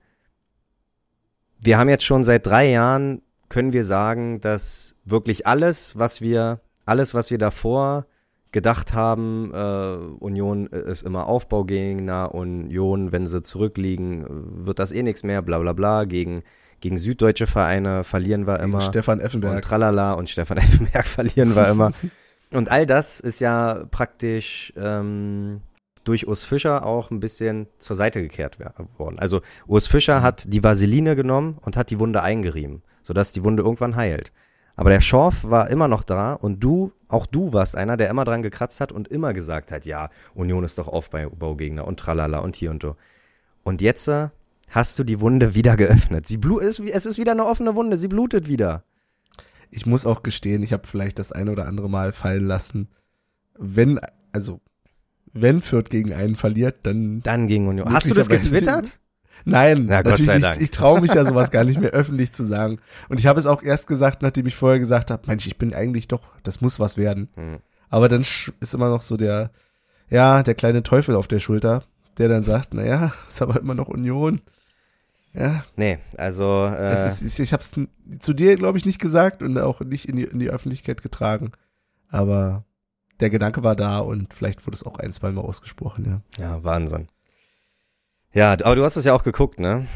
wir haben jetzt schon seit drei Jahren, können wir sagen, dass wirklich alles, was wir, alles, was wir davor gedacht haben, äh, Union ist immer Aufbaugegner, Union, wenn sie zurückliegen, wird das eh nichts mehr, bla bla bla, gegen, gegen süddeutsche Vereine verlieren wir Gegen immer. Stefan Und Effenberg. tralala und Stefan Effenberg verlieren wir immer. Und all das ist ja praktisch ähm, durch Urs Fischer auch ein bisschen zur Seite gekehrt worden. Also Urs Fischer hat die Vaseline genommen und hat die Wunde eingerieben, sodass die Wunde irgendwann heilt. Aber der Schorf war immer noch da und du, auch du warst einer, der immer dran gekratzt hat und immer gesagt hat, ja, Union ist doch Aufbaugegner und tralala und hier und so. Und jetzt äh, hast du die Wunde wieder geöffnet. Sie blu ist, es ist wieder eine offene Wunde, sie blutet wieder. Ich muss auch gestehen, ich habe vielleicht das eine oder andere Mal fallen lassen. Wenn, also, wenn Fürth gegen einen verliert, dann. Dann gegen Union. Hast du das getwittert? Nein, Na, Gott natürlich sei nicht. Dank. Ich traue mich ja sowas gar nicht mehr öffentlich zu sagen. Und ich habe es auch erst gesagt, nachdem ich vorher gesagt habe, Mensch, ich bin eigentlich doch, das muss was werden. Hm. Aber dann ist immer noch so der, ja, der kleine Teufel auf der Schulter, der dann sagt, naja, ist aber immer noch Union. Ja, Nee, also äh, ist, ich, ich habe es zu dir, glaube ich, nicht gesagt und auch nicht in die, in die Öffentlichkeit getragen. Aber der Gedanke war da und vielleicht wurde es auch ein, zwei Mal ausgesprochen, ja. ja Wahnsinn. Ja, aber du hast es ja auch geguckt, ne?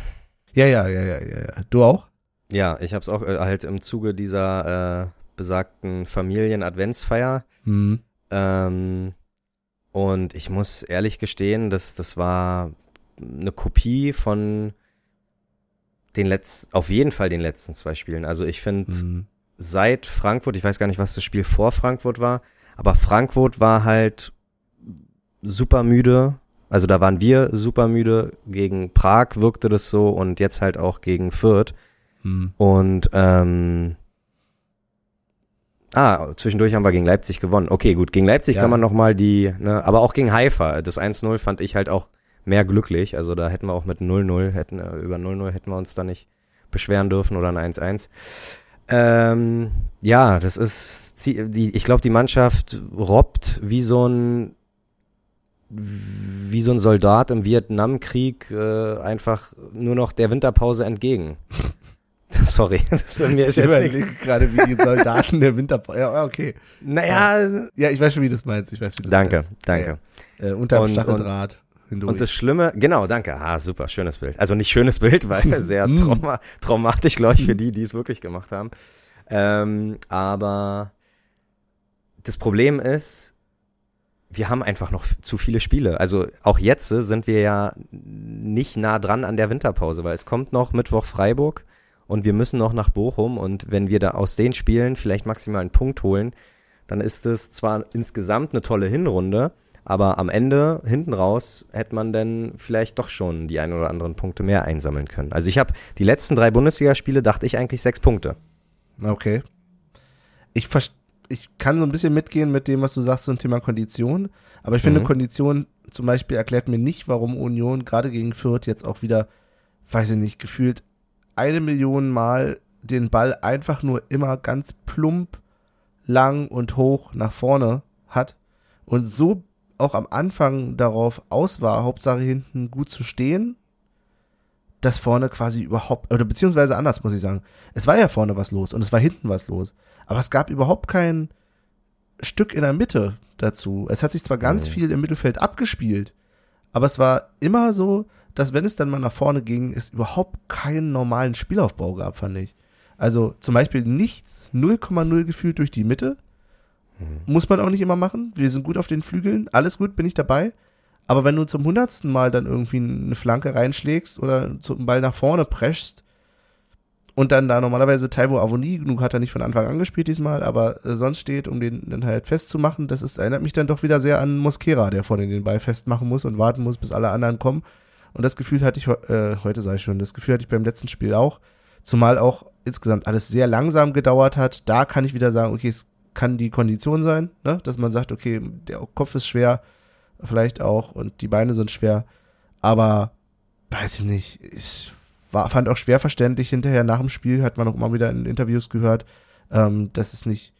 Ja, ja, ja, ja, ja. Du auch? Ja, ich habe es auch äh, halt im Zuge dieser äh, besagten Familien-Adventsfeier. Hm. Ähm, und ich muss ehrlich gestehen, dass das war eine Kopie von den letzten, auf jeden Fall den letzten zwei Spielen. Also ich finde, Hm. seit Frankfurt, ich weiß gar nicht, was das Spiel vor Frankfurt war, aber Frankfurt war halt super müde. Also da waren wir super müde. Gegen Prag wirkte das so und jetzt halt auch gegen Fürth. Hm. Und ähm, ah, zwischendurch haben wir gegen Leipzig gewonnen. Okay, gut, gegen Leipzig Ja. kann man noch mal die, ne, aber auch gegen Haifa. Das 1-0 fand ich halt auch mehr glücklich. Also da hätten wir auch mit 0-0 hätten äh, über 0-0 hätten wir uns da nicht beschweren dürfen oder ein 1-1. Ähm, ja, das ist die ich glaube die Mannschaft robbt wie so ein wie so ein Soldat im Vietnamkrieg äh, einfach nur noch der Winterpause entgegen. Sorry, das ist, mir ist Ich jetzt nichts. gerade, wie die Soldaten der Winter. Ja, okay. Naja, Ja, ich weiß schon, wie du das meinst. Ich weiß, wie du danke, meinst. danke. Ja, Äh, unterm Und- Stacheldraht. hindurch. Und das Schlimme, genau, danke. Ah, super, schönes Bild. Also nicht schönes Bild, weil sehr Mm. trauma, traumatisch, glaube ich, für die, die es wirklich gemacht haben. Ähm, aber das Problem ist, wir haben einfach noch zu viele Spiele. Also auch jetzt sind wir ja nicht nah dran an der Winterpause, weil es kommt noch Mittwoch Freiburg und wir müssen noch nach Bochum und wenn wir da aus den Spielen vielleicht maximal einen Punkt holen, dann ist es zwar insgesamt eine tolle Hinrunde, aber am Ende, hinten raus, hätte man dann vielleicht doch schon die ein oder anderen Punkte mehr einsammeln können. Also ich habe die letzten drei Bundesligaspiele, dachte ich eigentlich sechs Punkte. Okay. Ich, vers- ich kann so ein bisschen mitgehen mit dem, was du sagst zum Thema Kondition. Aber ich finde, Mhm. Kondition zum Beispiel erklärt mir nicht, warum Union gerade gegen Fürth jetzt auch wieder, weiß ich nicht, gefühlt eine Million Mal den Ball einfach nur immer ganz plump, lang und hoch nach vorne hat und so auch am Anfang darauf aus war, Hauptsache hinten gut zu stehen, dass vorne quasi überhaupt, oder beziehungsweise anders muss ich sagen, es war ja vorne was los und es war hinten was los, aber es gab überhaupt kein Stück in der Mitte dazu. Es hat sich zwar ganz Mhm. viel im Mittelfeld abgespielt, aber es war immer so, dass wenn es dann mal nach vorne ging, es überhaupt keinen normalen Spielaufbau gab, fand ich. Also zum Beispiel nichts, 0,0 gefühlt durch die Mitte. Muss man auch nicht immer machen. Wir sind gut auf den Flügeln. Alles gut, bin ich dabei. Aber wenn du zum hundertsten Mal dann irgendwie eine Flanke reinschlägst oder zum Ball nach vorne preschst und dann da normalerweise Taiwo Avoni, genug hat er nicht von Anfang an gespielt diesmal, aber äh, sonst steht, um den dann halt festzumachen, das ist, erinnert mich dann doch wieder sehr an Mosquera, der vorne den Ball festmachen muss und warten muss, bis alle anderen kommen. Und das Gefühl hatte ich, äh, heute ich schon, das Gefühl hatte ich beim letzten Spiel auch. Zumal auch insgesamt alles sehr langsam gedauert hat. Da kann ich wieder sagen, okay, es kann die Kondition sein, ne? dass man sagt, okay, der Kopf ist schwer, vielleicht auch, und die Beine sind schwer. Aber weiß ich nicht, ich war, fand auch schwer verständlich hinterher nach dem Spiel, hat man auch immer wieder in Interviews gehört, ähm, dass es nicht,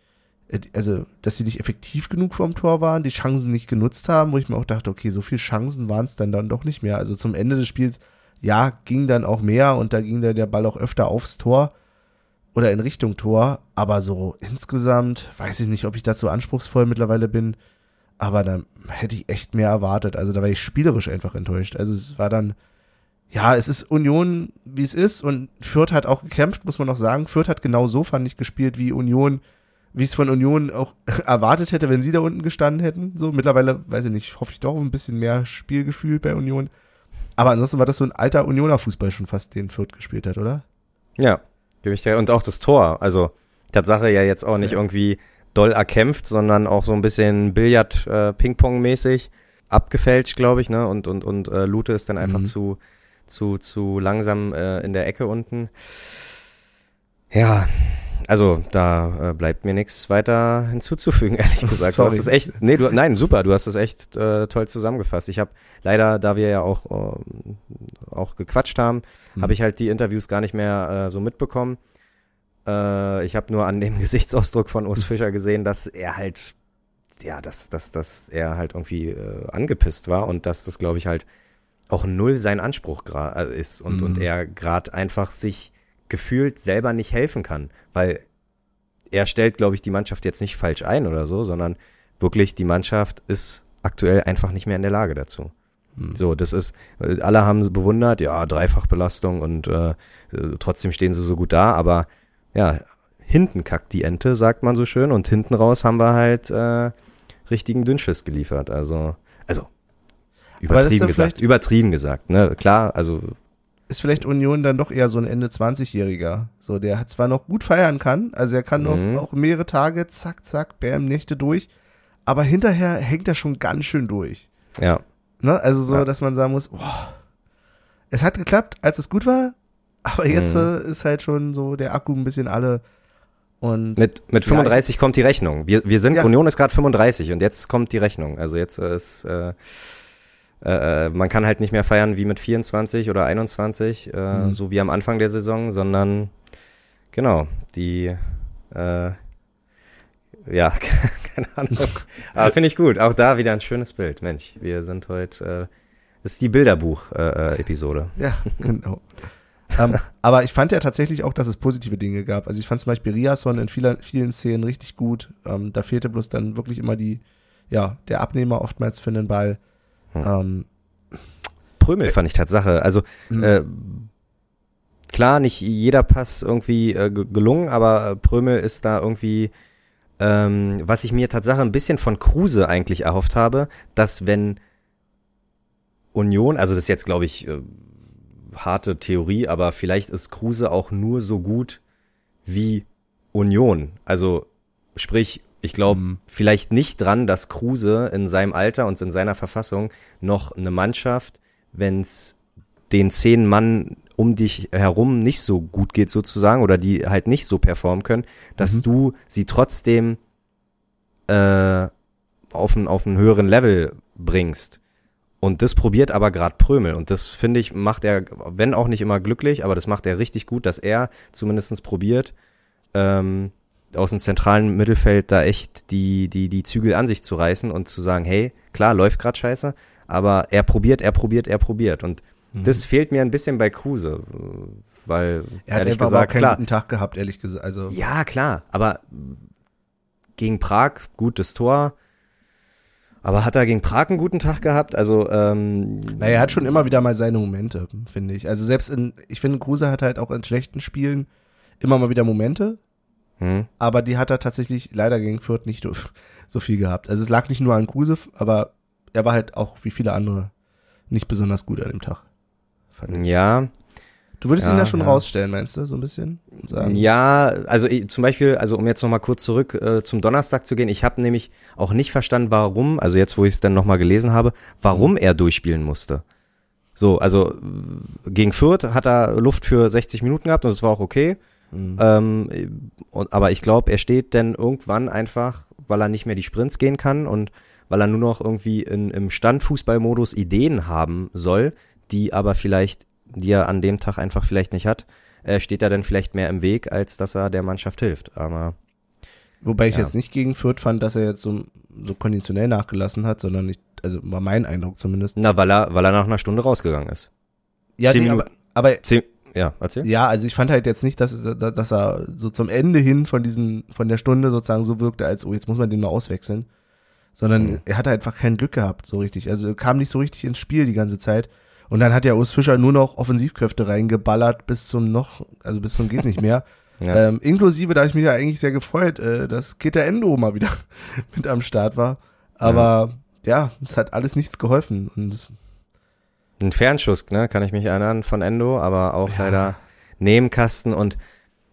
äh, also, dass sie nicht effektiv genug vorm Tor waren, die Chancen nicht genutzt haben, wo ich mir auch dachte, okay, so viele Chancen waren es dann dann doch nicht mehr. Also zum Ende des Spiels, ja, ging dann auch mehr und da ging dann der Ball auch öfter aufs Tor oder in Richtung Tor, aber so insgesamt weiß ich nicht, ob ich dazu anspruchsvoll mittlerweile bin, aber da hätte ich echt mehr erwartet. Also da war ich spielerisch einfach enttäuscht. Also es war dann, ja, es ist Union, wie es ist und Fürth hat auch gekämpft, muss man noch sagen. Fürth hat genau so, fand ich, gespielt, wie Union, wie es von Union auch erwartet hätte, wenn sie da unten gestanden hätten. So, mittlerweile, weiß ich nicht, hoffe ich doch auf ein bisschen mehr Spielgefühl bei Union. Aber ansonsten war das so ein alter Unioner Fußball schon fast, den Fürth gespielt hat, oder? Ja, gebe ich dir. Und auch das Tor. Also, Tatsache ja jetzt auch nicht Ja. irgendwie doll erkämpft, sondern auch so ein bisschen Billard, äh, abgefälscht, glaube ich, ne? Und, und, und äh, Lute ist dann einfach Mhm. zu, zu, zu langsam äh, in der Ecke unten. Ja, also da äh, bleibt mir nichts weiter hinzuzufügen, ehrlich gesagt. Du Sorry. hast es echt, nee, du, nein, super, du hast es echt äh, toll zusammengefasst. Ich habe leider, da wir ja auch, äh, auch gequatscht haben, Mhm. habe ich halt die Interviews gar nicht mehr äh, so mitbekommen. Äh, ich habe nur an dem Gesichtsausdruck von Urs Fischer gesehen, dass er halt, ja, dass, dass, dass er halt irgendwie äh, angepisst war und dass das, glaube ich, halt auch null sein Anspruch äh, ist und, Mhm. und er gerade einfach sich gefühlt selber nicht helfen kann, weil er stellt, glaube ich, die Mannschaft jetzt nicht falsch ein oder so, sondern wirklich die Mannschaft ist aktuell einfach nicht mehr in der Lage dazu. Mhm. So, das ist, alle haben bewundert, ja, Dreifachbelastung und äh, trotzdem stehen sie so gut da, aber ja, hinten kackt die Ente, sagt man so schön, und hinten raus haben wir halt äh, richtigen Dünnschiss geliefert. Also, also übertrieben gesagt, übertrieben gesagt, ne? Klar, also ist vielleicht Union dann doch eher so ein Ende 20-Jähriger. So, der hat zwar noch gut feiern kann, also er kann Mhm. noch auch mehrere Tage, zack, zack, bam, Nächte durch, aber hinterher hängt er schon ganz schön durch. ja, Ne? Also so, Ja. dass man sagen muss, boah, es hat geklappt, als es gut war, aber jetzt Mhm. äh, ist halt schon so der Akku ein bisschen alle und mit, mit Ja, 35 kommt die Rechnung. Wir, wir sind, Ja. Union ist gerade 35 und jetzt kommt die Rechnung. Also jetzt äh, ist, äh, äh, man kann halt nicht mehr feiern wie mit 24 oder 21, äh, Mhm. so wie am Anfang der Saison, sondern genau, die, äh, ja, keine Ahnung. Aber finde ich gut. Auch da wieder ein schönes Bild. Mensch, wir sind heute, äh, ist die Bilderbuch-Episode. Ja, genau. Ähm, aber ich fand ja tatsächlich auch, dass es positive Dinge gab. Also ich fand zum Beispiel Riasson in vieler, vielen Szenen richtig gut. Ähm, da fehlte bloß dann wirklich immer die, ja, der Abnehmer oftmals für den Ball. Hm. Ähm, Prömel fand ich Tatsache. Also Mhm. äh, klar, nicht jeder Pass irgendwie äh, ge- gelungen, aber äh, Prömel ist da irgendwie, ähm, was ich mir Tatsache ein bisschen von Kruse eigentlich erhofft habe, dass wenn Union, also das ist jetzt glaube ich äh, harte Theorie, aber vielleicht ist Kruse auch nur so gut wie Union. Also sprich, ich glaube Mhm. vielleicht nicht dran, dass Kruse in seinem Alter und in seiner Verfassung noch eine Mannschaft, wenn es den zehn Mann um dich herum nicht so gut geht sozusagen oder die halt nicht so performen können, dass Mhm. du sie trotzdem äh, auf ein, auf einen höheren Level bringst. Und das probiert aber gerade Prömel. Und das finde ich, macht er, wenn auch nicht immer glücklich, aber das macht er richtig gut, dass er zumindestens probiert, ähm, aus dem zentralen Mittelfeld da echt die, die, die Zügel an sich zu reißen und zu sagen, hey, klar, läuft gerade scheiße, aber er probiert, er probiert, er probiert. Und Mhm. das fehlt mir ein bisschen bei Kruse, weil, er hat ehrlich einfach aber auch gesagt, keinen klar, guten Tag gehabt, ehrlich gesagt. Also ja, klar, aber gegen Prag gutes Tor. Aber hat er gegen Prag einen guten Tag gehabt? Also, ähm, Naja, er hat schon immer wieder mal seine Momente, finde ich. Also selbst in, ich finde, Kruse hat halt auch in schlechten Spielen immer mal wieder Momente, hm, aber die hat er tatsächlich leider gegen Fürth nicht so- viel gehabt. Also es lag nicht nur an Kruse, aber er war halt auch wie viele andere nicht besonders gut an dem Tag. ja, Du würdest Ja, ihn da schon ja. rausstellen, meinst du, so ein bisschen? Sagen, ja, also ich, zum Beispiel, also um jetzt nochmal kurz zurück äh, zum Donnerstag zu gehen, ich habe nämlich auch nicht verstanden, warum, also jetzt, wo ich es dann nochmal gelesen habe, warum er durchspielen musste. So, also äh, gegen Fürth hat er Luft für 60 Minuten gehabt und es war auch okay. Mhm. Ähm, und, aber ich glaube, er steht dann irgendwann einfach, weil er nicht mehr die Sprints gehen kann und weil er nur noch irgendwie in, im Standfußballmodus Ideen haben soll, die aber vielleicht, die er an dem Tag einfach vielleicht nicht hat, äh, steht er dann vielleicht mehr im Weg, als dass er der Mannschaft hilft. Aber Wobei ich ja. jetzt nicht gegen Fürth fand, dass er jetzt so, so konditionell nachgelassen hat, sondern nicht, also war mein Eindruck zumindest. na, weil er, weil er nach einer Stunde rausgegangen ist. Ja, Zehn nee, aber, Minuten. aber Zehn, ja, erzähl. Ja, also ich fand halt jetzt nicht, dass, dass er so zum Ende hin von diesen, von der Stunde sozusagen so wirkte, als, oh, jetzt muss man den mal auswechseln. Sondern Mhm. er hatte einfach kein Glück gehabt, so richtig. Also er kam nicht so richtig ins Spiel die ganze Zeit. Und dann hat ja Urs Fischer nur noch Offensivkräfte reingeballert bis zum noch, also bis zum geht nicht mehr. Ja. ähm, inklusive, da ich mich ja eigentlich sehr gefreut, äh, dass Keter Endo mal wieder mit am Start war. Aber ja, es hat alles nichts geholfen. Und Ein Fernschuss, ne, kann ich mich erinnern von Endo, aber auch Ja. leider Nebenkasten und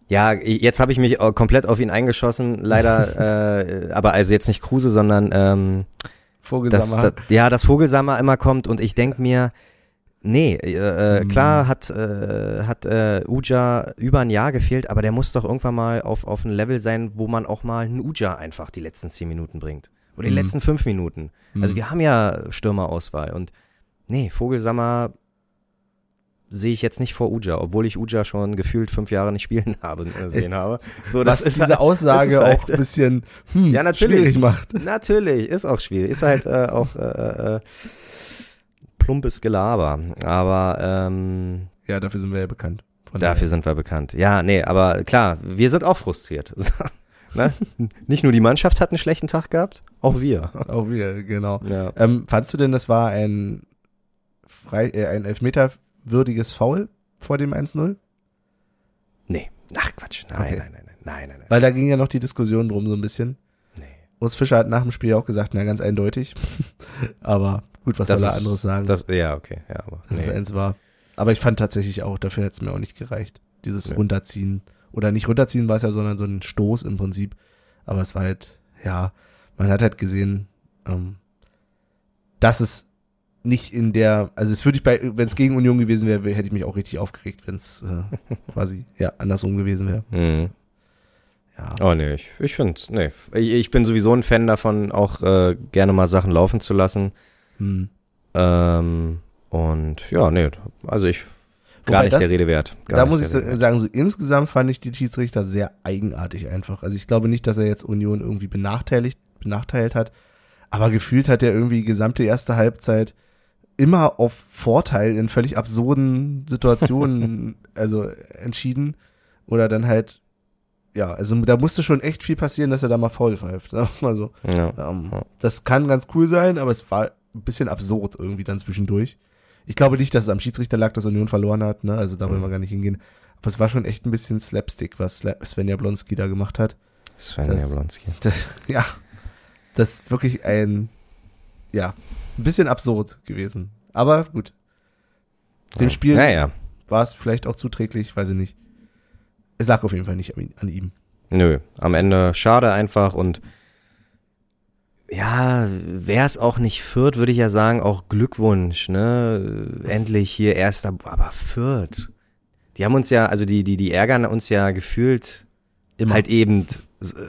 ja, jetzt habe ich mich auch komplett auf ihn eingeschossen, leider, äh, aber also jetzt nicht Kruse, sondern ähm, Vogelsammer. das, ja, dass Vogelsammer immer kommt und ich denk mir, nee, äh, äh, Mhm. klar hat äh, hat äh, Uja über ein Jahr gefehlt, aber der muss doch irgendwann mal auf auf ein Level sein, wo man auch mal einen Uja einfach die letzten zehn Minuten bringt oder die Mhm. letzten fünf Minuten. Also Mhm. wir haben ja Stürmerauswahl und nee, Vogelsammer sehe ich jetzt nicht vor Uja, obwohl ich Uja schon gefühlt fünf Jahre nicht spielen habe, äh, sehen habe. So, was ist diese halt- Aussage ist halt- auch ein bisschen hm, Ja, natürlich. schwierig macht. Natürlich, ist auch schwierig. Ist halt äh, auch äh, äh, plumpes Gelaber. Aber ähm, Ja, dafür sind wir ja bekannt. Dafür sind wir bekannt. Ja, nee, aber klar, wir sind auch frustriert. ne? Nicht nur die Mannschaft hat einen schlechten Tag gehabt, auch wir. Auch wir, genau. Ja. Ähm, fandst du denn, das war ein, frei, äh, ein elfmeterwürdiges Foul vor dem 1-0? Nee, ach Quatsch. Nein, Okay. nein, nein, nein, nein, nein, nein. Weil da ging ja noch die Diskussion drum so ein bisschen. Nee. Urs Fischer hat nach dem Spiel auch gesagt, na ganz eindeutig. Aber gut, was Das soll er ist- anderes sagen, Das, ja, okay, ja, aber dass es nee. eins war. Aber ich fand tatsächlich auch, dafür hätte es mir auch nicht gereicht. Dieses Nee. Runterziehen. Oder nicht runterziehen war es ja, sondern so ein Stoß im Prinzip. Aber es war halt, ja, man hat halt gesehen, ähm, dass es nicht in der, also es würde ich bei, wenn es gegen Union gewesen wäre, hätte ich mich auch richtig aufgeregt, wenn es äh, quasi ja andersrum gewesen wäre. Mhm. Ja. Oh nee, ich, ich finde, nee. Ich, ich bin sowieso ein Fan davon, auch äh, gerne mal Sachen laufen zu lassen. Hm. Ähm, und ja, nee, also ich gar Wobei nicht das- der Rede wert. Gar Da muss ich so, sagen, so insgesamt fand ich die Schiedsrichter sehr eigenartig einfach. Also ich glaube nicht, dass er jetzt Union irgendwie benachteiligt, benachteilt hat, aber gefühlt hat er irgendwie die gesamte erste Halbzeit immer auf Vorteil in völlig absurden Situationen also entschieden oder dann halt ja, also da musste schon echt viel passieren, dass er da mal faul pfeift. Wir mal so. Ja. Ähm, Ja. das kann ganz cool sein, aber es war ein bisschen absurd irgendwie dann zwischendurch. Ich glaube nicht, dass es am Schiedsrichter lag, dass Union verloren hat, ne? Also da wollen Mhm. wir gar nicht hingehen. Aber es war schon echt ein bisschen Slapstick, was Sven Jablonski da gemacht hat. Sven Das- Jablonski. Das, ja, das ist wirklich ein, ja, ein bisschen absurd gewesen. Aber gut, dem Ja. Spiel Naja, war es vielleicht auch zuträglich, weiß ich nicht. Es lag auf jeden Fall nicht an ihm. nö. Am Ende schade einfach und ja, wäre es auch nicht Fürth, würde ich ja sagen, auch Glückwunsch, ne? Endlich hier erster, aber Fürth. Die haben uns ja, also die, die, die ärgern uns ja gefühlt Immer. halt eben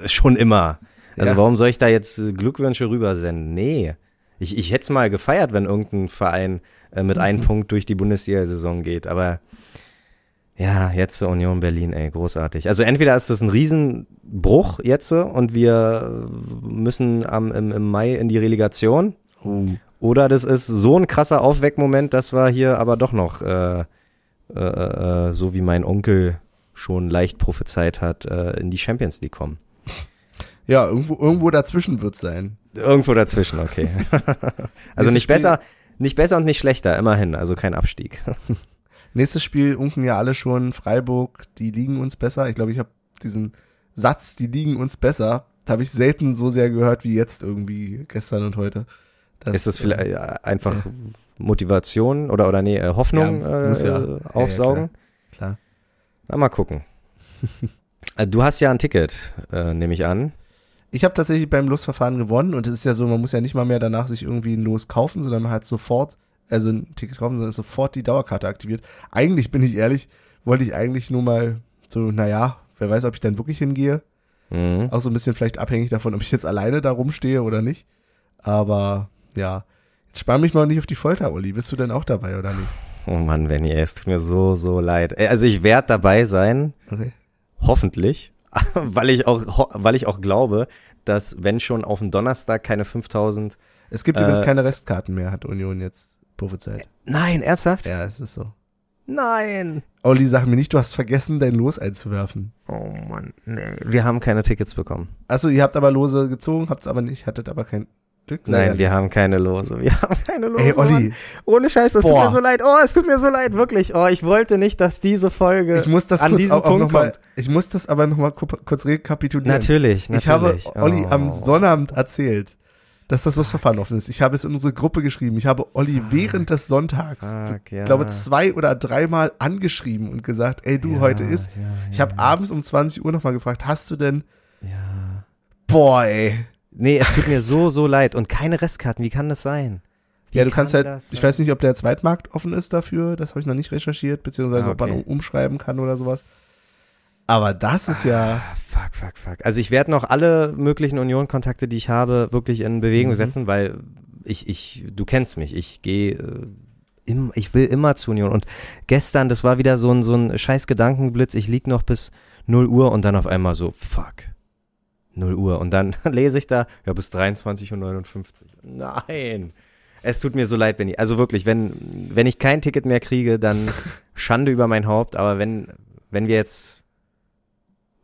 schon immer. Also Ja. warum soll ich da jetzt Glückwünsche rübersenden? Nee. Ich, ich hätte es mal gefeiert, wenn irgendein Verein äh, mit einem Mhm. Punkt durch die Bundesliga-Saison geht. Aber ja, jetzt Union Berlin, ey, großartig. Also entweder ist das ein Riesenbruch jetzt und wir müssen am, im, im Mai in die Relegation Oh. oder das ist so ein krasser Aufweckmoment, dass wir hier aber doch noch, äh, äh, äh, so wie mein Onkel schon leicht prophezeit hat, äh, in die Champions League kommen. Ja, irgendwo, irgendwo dazwischen wird es sein. Irgendwo dazwischen, okay. also nicht besser, nicht besser und nicht schlechter, immerhin, also kein Abstieg. Nächstes Spiel unken ja alle schon Freiburg, die liegen uns besser. Ich glaube, ich habe diesen Satz, die liegen uns besser, habe ich selten so sehr gehört wie jetzt irgendwie gestern und heute. Das, Ist das äh, vielleicht äh, einfach Motivation oder oder nee, äh, Hoffnung Ja, muss äh, ja. äh, Ja, aufsaugen? klar. Na, mal gucken. Äh, du hast ja ein Ticket, äh, nehme ich an. Ich habe tatsächlich beim Losverfahren gewonnen und es ist ja so, man muss ja nicht mal mehr danach sich irgendwie ein Los kaufen, sondern man hat sofort, also ein Ticket kaufen, sondern ist sofort die Dauerkarte aktiviert. Eigentlich, bin ich ehrlich, wollte ich eigentlich nur mal so, naja, wer weiß, ob ich dann wirklich hingehe. Mhm. Auch so ein bisschen vielleicht abhängig davon, ob ich jetzt alleine da rumstehe oder nicht. Aber ja, jetzt spann mich mal nicht auf die Folter, Uli. Bist du denn auch dabei oder nicht? Oh Mann, Benny, ey, es tut mir so, so leid. Also ich werde dabei sein, Okay. hoffentlich, weil ich auch, weil ich auch glaube, dass wenn schon auf den Donnerstag keine 5000, Es gibt übrigens Äh, keine Restkarten mehr, hat Union jetzt prophezeit. nein, ernsthaft? Ja, es ist so. Nein. Olli, sag mir nicht, du hast vergessen, dein Los einzuwerfen. Oh Mann, nee. Wir haben keine Tickets bekommen. Achso, ihr habt aber Lose gezogen, habt's aber nicht, hattet aber kein Glück. Nein, ehrlich. wir haben keine Lose. Wir haben keine Lose. Ey, Olli, Mann. Ohne Scheiß, es tut mir so leid. Oh, es tut mir so leid, wirklich. Oh, ich wollte nicht, dass diese Folge ich muss das an diesen auch, auch Punkt noch mal, kommt. ich muss das aber noch mal ku- kurz rekapitulieren. Natürlich, natürlich. Ich habe Olli oh. am Sonnabend erzählt, dass das Losverfahren offen ist. Ich habe es in unsere Gruppe geschrieben. Ich habe Olli während des Sonntags, Fuck, ich ja. glaube, zwei oder dreimal angeschrieben und gesagt, ey, du, Ja, heute ist. ja, Ich habe abends um 20 Uhr nochmal gefragt, hast du denn, Ja. boah, ey. Nee, es tut mir so, so leid. Und keine Restkarten, wie kann das sein? Wie Ja, du kann kannst halt, ich weiß nicht, ob der Zweitmarkt offen ist dafür, das habe ich noch nicht recherchiert, beziehungsweise Ah, ob man okay. umschreiben kann oder sowas. Aber das ist ja, Ah, fuck, fuck, fuck. Also ich werde noch alle möglichen Union-Kontakte, die ich habe, wirklich in Bewegung Mhm. setzen, weil ich, ich, du kennst mich, ich gehe, äh, im, ich will immer zu Union. Und gestern, das war wieder so ein, so ein scheiß Gedankenblitz, ich lieg noch bis 0 Uhr und dann auf einmal so, fuck. 0 Uhr. Und dann lese ich da, ja, bis 23.59 Uhr. Nein. Es tut mir so leid, wenn ich, also wirklich, wenn, wenn ich kein Ticket mehr kriege, dann Schande über mein Haupt, aber wenn, wenn wir jetzt,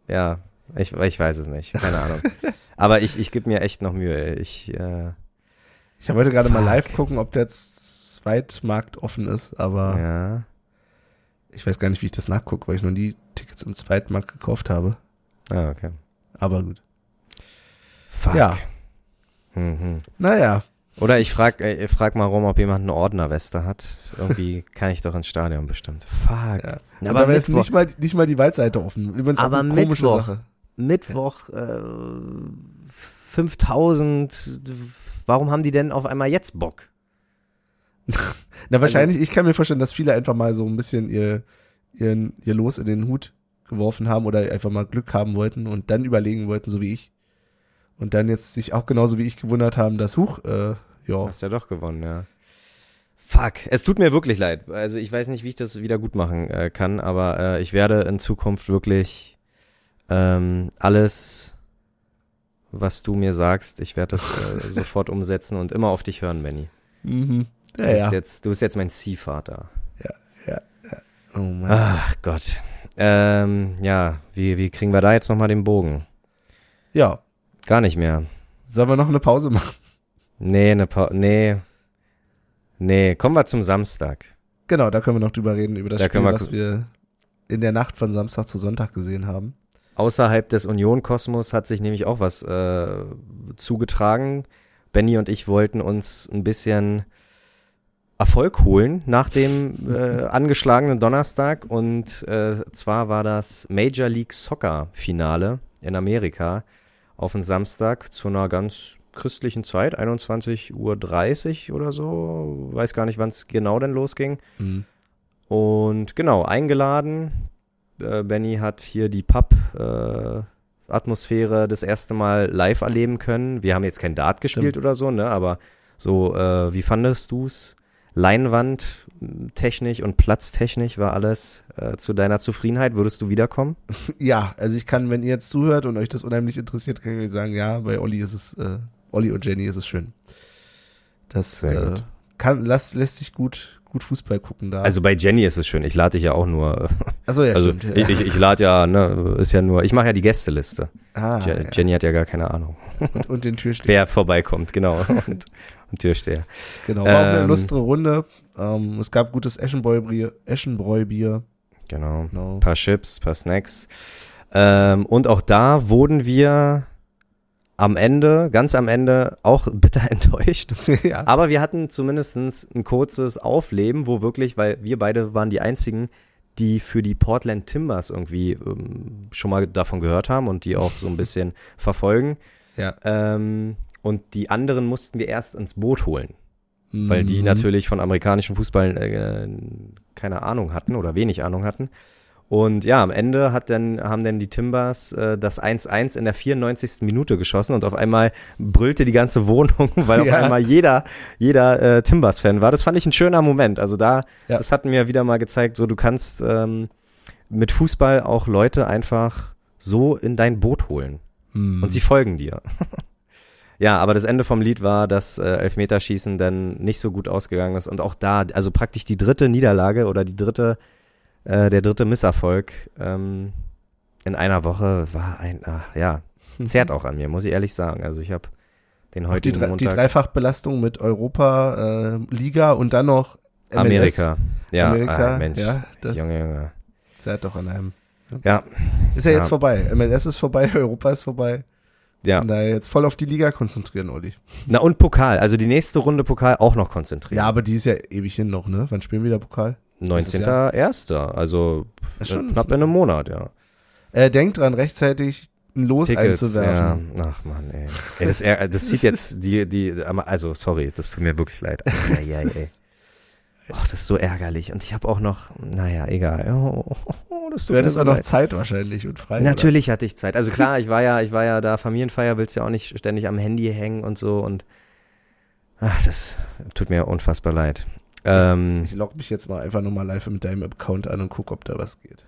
ja, ich, ich weiß es nicht, keine Ahnung. aber ich, ich gebe mir echt noch Mühe. Ich, äh, ich heute gerade mal live gucken, ob der Zweitmarkt offen ist, aber ja. ich weiß gar nicht, wie ich das nachgucke, weil ich noch nie Tickets im Zweitmarkt gekauft habe. Ah, okay. Aber gut. Fuck. Ja. Mhm. Naja, Oder ich frag, äh, ich frag mal rum, ob jemand eine Ordnerweste hat. Irgendwie kann ich doch ins Stadion bestimmt. Fuck. ja. Und aber da jetzt nicht mal, nicht mal die Waldseite offen. Übrigens Aber eine komische Mittwoch. Sache. Mittwoch äh, 5000. Warum haben die denn auf einmal jetzt Bock? Na, wahrscheinlich, ich kann mir vorstellen, dass viele einfach mal so ein bisschen ihr, ihren, ihr Los in den Hut geworfen haben oder einfach mal Glück haben wollten und dann überlegen wollten, so wie ich. Und dann jetzt sich auch genauso wie ich gewundert haben, dass, huch, äh, ja, Hast ja doch gewonnen, ja. Fuck, es tut mir wirklich leid. Also ich weiß nicht, wie ich das wieder gut machen äh, kann, aber äh, ich werde in Zukunft wirklich ähm, alles, was du mir sagst, ich werde das äh, sofort umsetzen und immer auf dich hören, Benny. mhm. Du, ja, bist ja. Jetzt, du bist jetzt mein Ziehvater. Oh Mann. Ach Gott. Ähm, ja, wie, wie kriegen wir da jetzt nochmal den Bogen? Ja, Gar nicht mehr. sollen wir noch eine Pause machen? Nee, ne pa nee. Nee, kommen wir zum Samstag. Genau, da können wir noch drüber reden, über das Da Spiel, wir was wir in der Nacht von Samstag zu Sonntag gesehen haben. Außerhalb des Union-Kosmos hat sich nämlich auch was äh, zugetragen. Benny und ich wollten uns ein bisschen Erfolg holen nach dem äh, angeschlagenen Donnerstag. Und äh, zwar war das Major League Soccer Finale in Amerika auf den Samstag zu einer ganz christlichen Zeit, 21.30 Uhr oder so. Weiß gar nicht, wann es genau denn losging. Mhm. Und genau, eingeladen. Äh, Benny hat hier die Pub-Atmosphäre das erste Mal live erleben können. Wir haben jetzt kein Dart gespielt Stimmt. oder so, ne? Aber so, äh, wie fandest du's? Leinwand, m, technisch und platztechnisch war alles äh, zu deiner Zufriedenheit. Würdest du wiederkommen? Ja, also ich kann, wenn ihr jetzt zuhört und euch das unheimlich interessiert, kann ich euch sagen, ja, bei Olli ist es, äh, Olli und Jenny ist es schön. Das äh, kann, lässt, lässt sich gut, gut Fußball gucken da. Also bei Jenny ist es schön. Ich lade dich ja auch nur. Achso, ja, also stimmt. Ja. ich, ich, ich lade ja, ne, ist ja nur. Ich mache ja die Gästeliste. ah, Je- ja. Jenny hat ja gar keine Ahnung, und, und den Türsteher. wer vorbeikommt, genau. Und, und Türsteher. Genau, war auch eine Ähm, lustre Runde. Ähm, es gab gutes Eschenbräu-Bier. Eschenbräu-Bier. Genau. Genau. paar Chips, paar Snacks. Ähm, und auch da wurden wir am Ende, ganz am Ende, auch bitter enttäuscht. ja. Aber wir hatten zumindestens ein kurzes Aufleben, wo wirklich, weil wir beide waren die einzigen, die für die Portland Timbers irgendwie ähm, schon mal davon gehört haben und die auch so ein bisschen verfolgen. ja. Ähm, und die anderen mussten wir erst ins Boot holen weil die Mhm. natürlich von amerikanischem Fußball äh, keine Ahnung hatten oder wenig Ahnung hatten. Und ja, am Ende hat dann, haben dann die Timbers äh, das 1-1 in der 94. Minute geschossen und auf einmal brüllte die ganze Wohnung, weil auf Ja. einmal jeder, jeder äh, Timbers-Fan war. Das fand ich ein schöner Moment. Also da, Ja. das hat mir wieder mal gezeigt, so du kannst ähm, mit Fußball auch Leute einfach so in dein Boot holen. Mhm. Und sie folgen dir. ja, aber das Ende vom Lied war, dass äh, Elfmeterschießen dann nicht so gut ausgegangen ist. Und auch da, also praktisch die dritte Niederlage oder die dritte, äh, der dritte Misserfolg ähm, in einer Woche war ein, ach, ja, zerrt auch an mir, muss ich ehrlich sagen. Also ich habe den die, heutigen die Montag Dreifachbelastung mit Europa, äh, Liga und dann noch MLS. Amerika. Ja, Amerika, ah, Mensch, ja, das Junge, Junge. zerrt doch an einem. Ja, Ist ja, Ja. jetzt vorbei. MLS ist vorbei, Europa ist vorbei. ja. Und da jetzt voll auf die Liga konzentrieren, Olli. Na und Pokal, also die nächste Runde Pokal auch noch konzentrieren. Ja, aber die ist ja ewig hin noch, ne? Wann spielen wir wieder Pokal? 19.01. Also Ist schon- knapp in einem Monat, ja. Äh, denkt dran, rechtzeitig ein Los Tickets, ja. einzuwerfen. Ach man, ey. ey das, das zieht jetzt die, die, also sorry, das tut mir wirklich leid. Ja, ja, ey. Och, das ist so ärgerlich. Und ich habe auch noch, naja, egal. Oh, oh, oh, das tut Du hättest so auch noch leid. Zeit wahrscheinlich und frei. Natürlich hatte ich Zeit. Also klar, ich war ja, ich war ja da Familienfeier, willst ja auch nicht ständig am Handy hängen und so und ach, das tut mir unfassbar leid. Ähm, Ich log mich jetzt mal einfach nochmal live mit deinem Account an und guck, ob da was geht.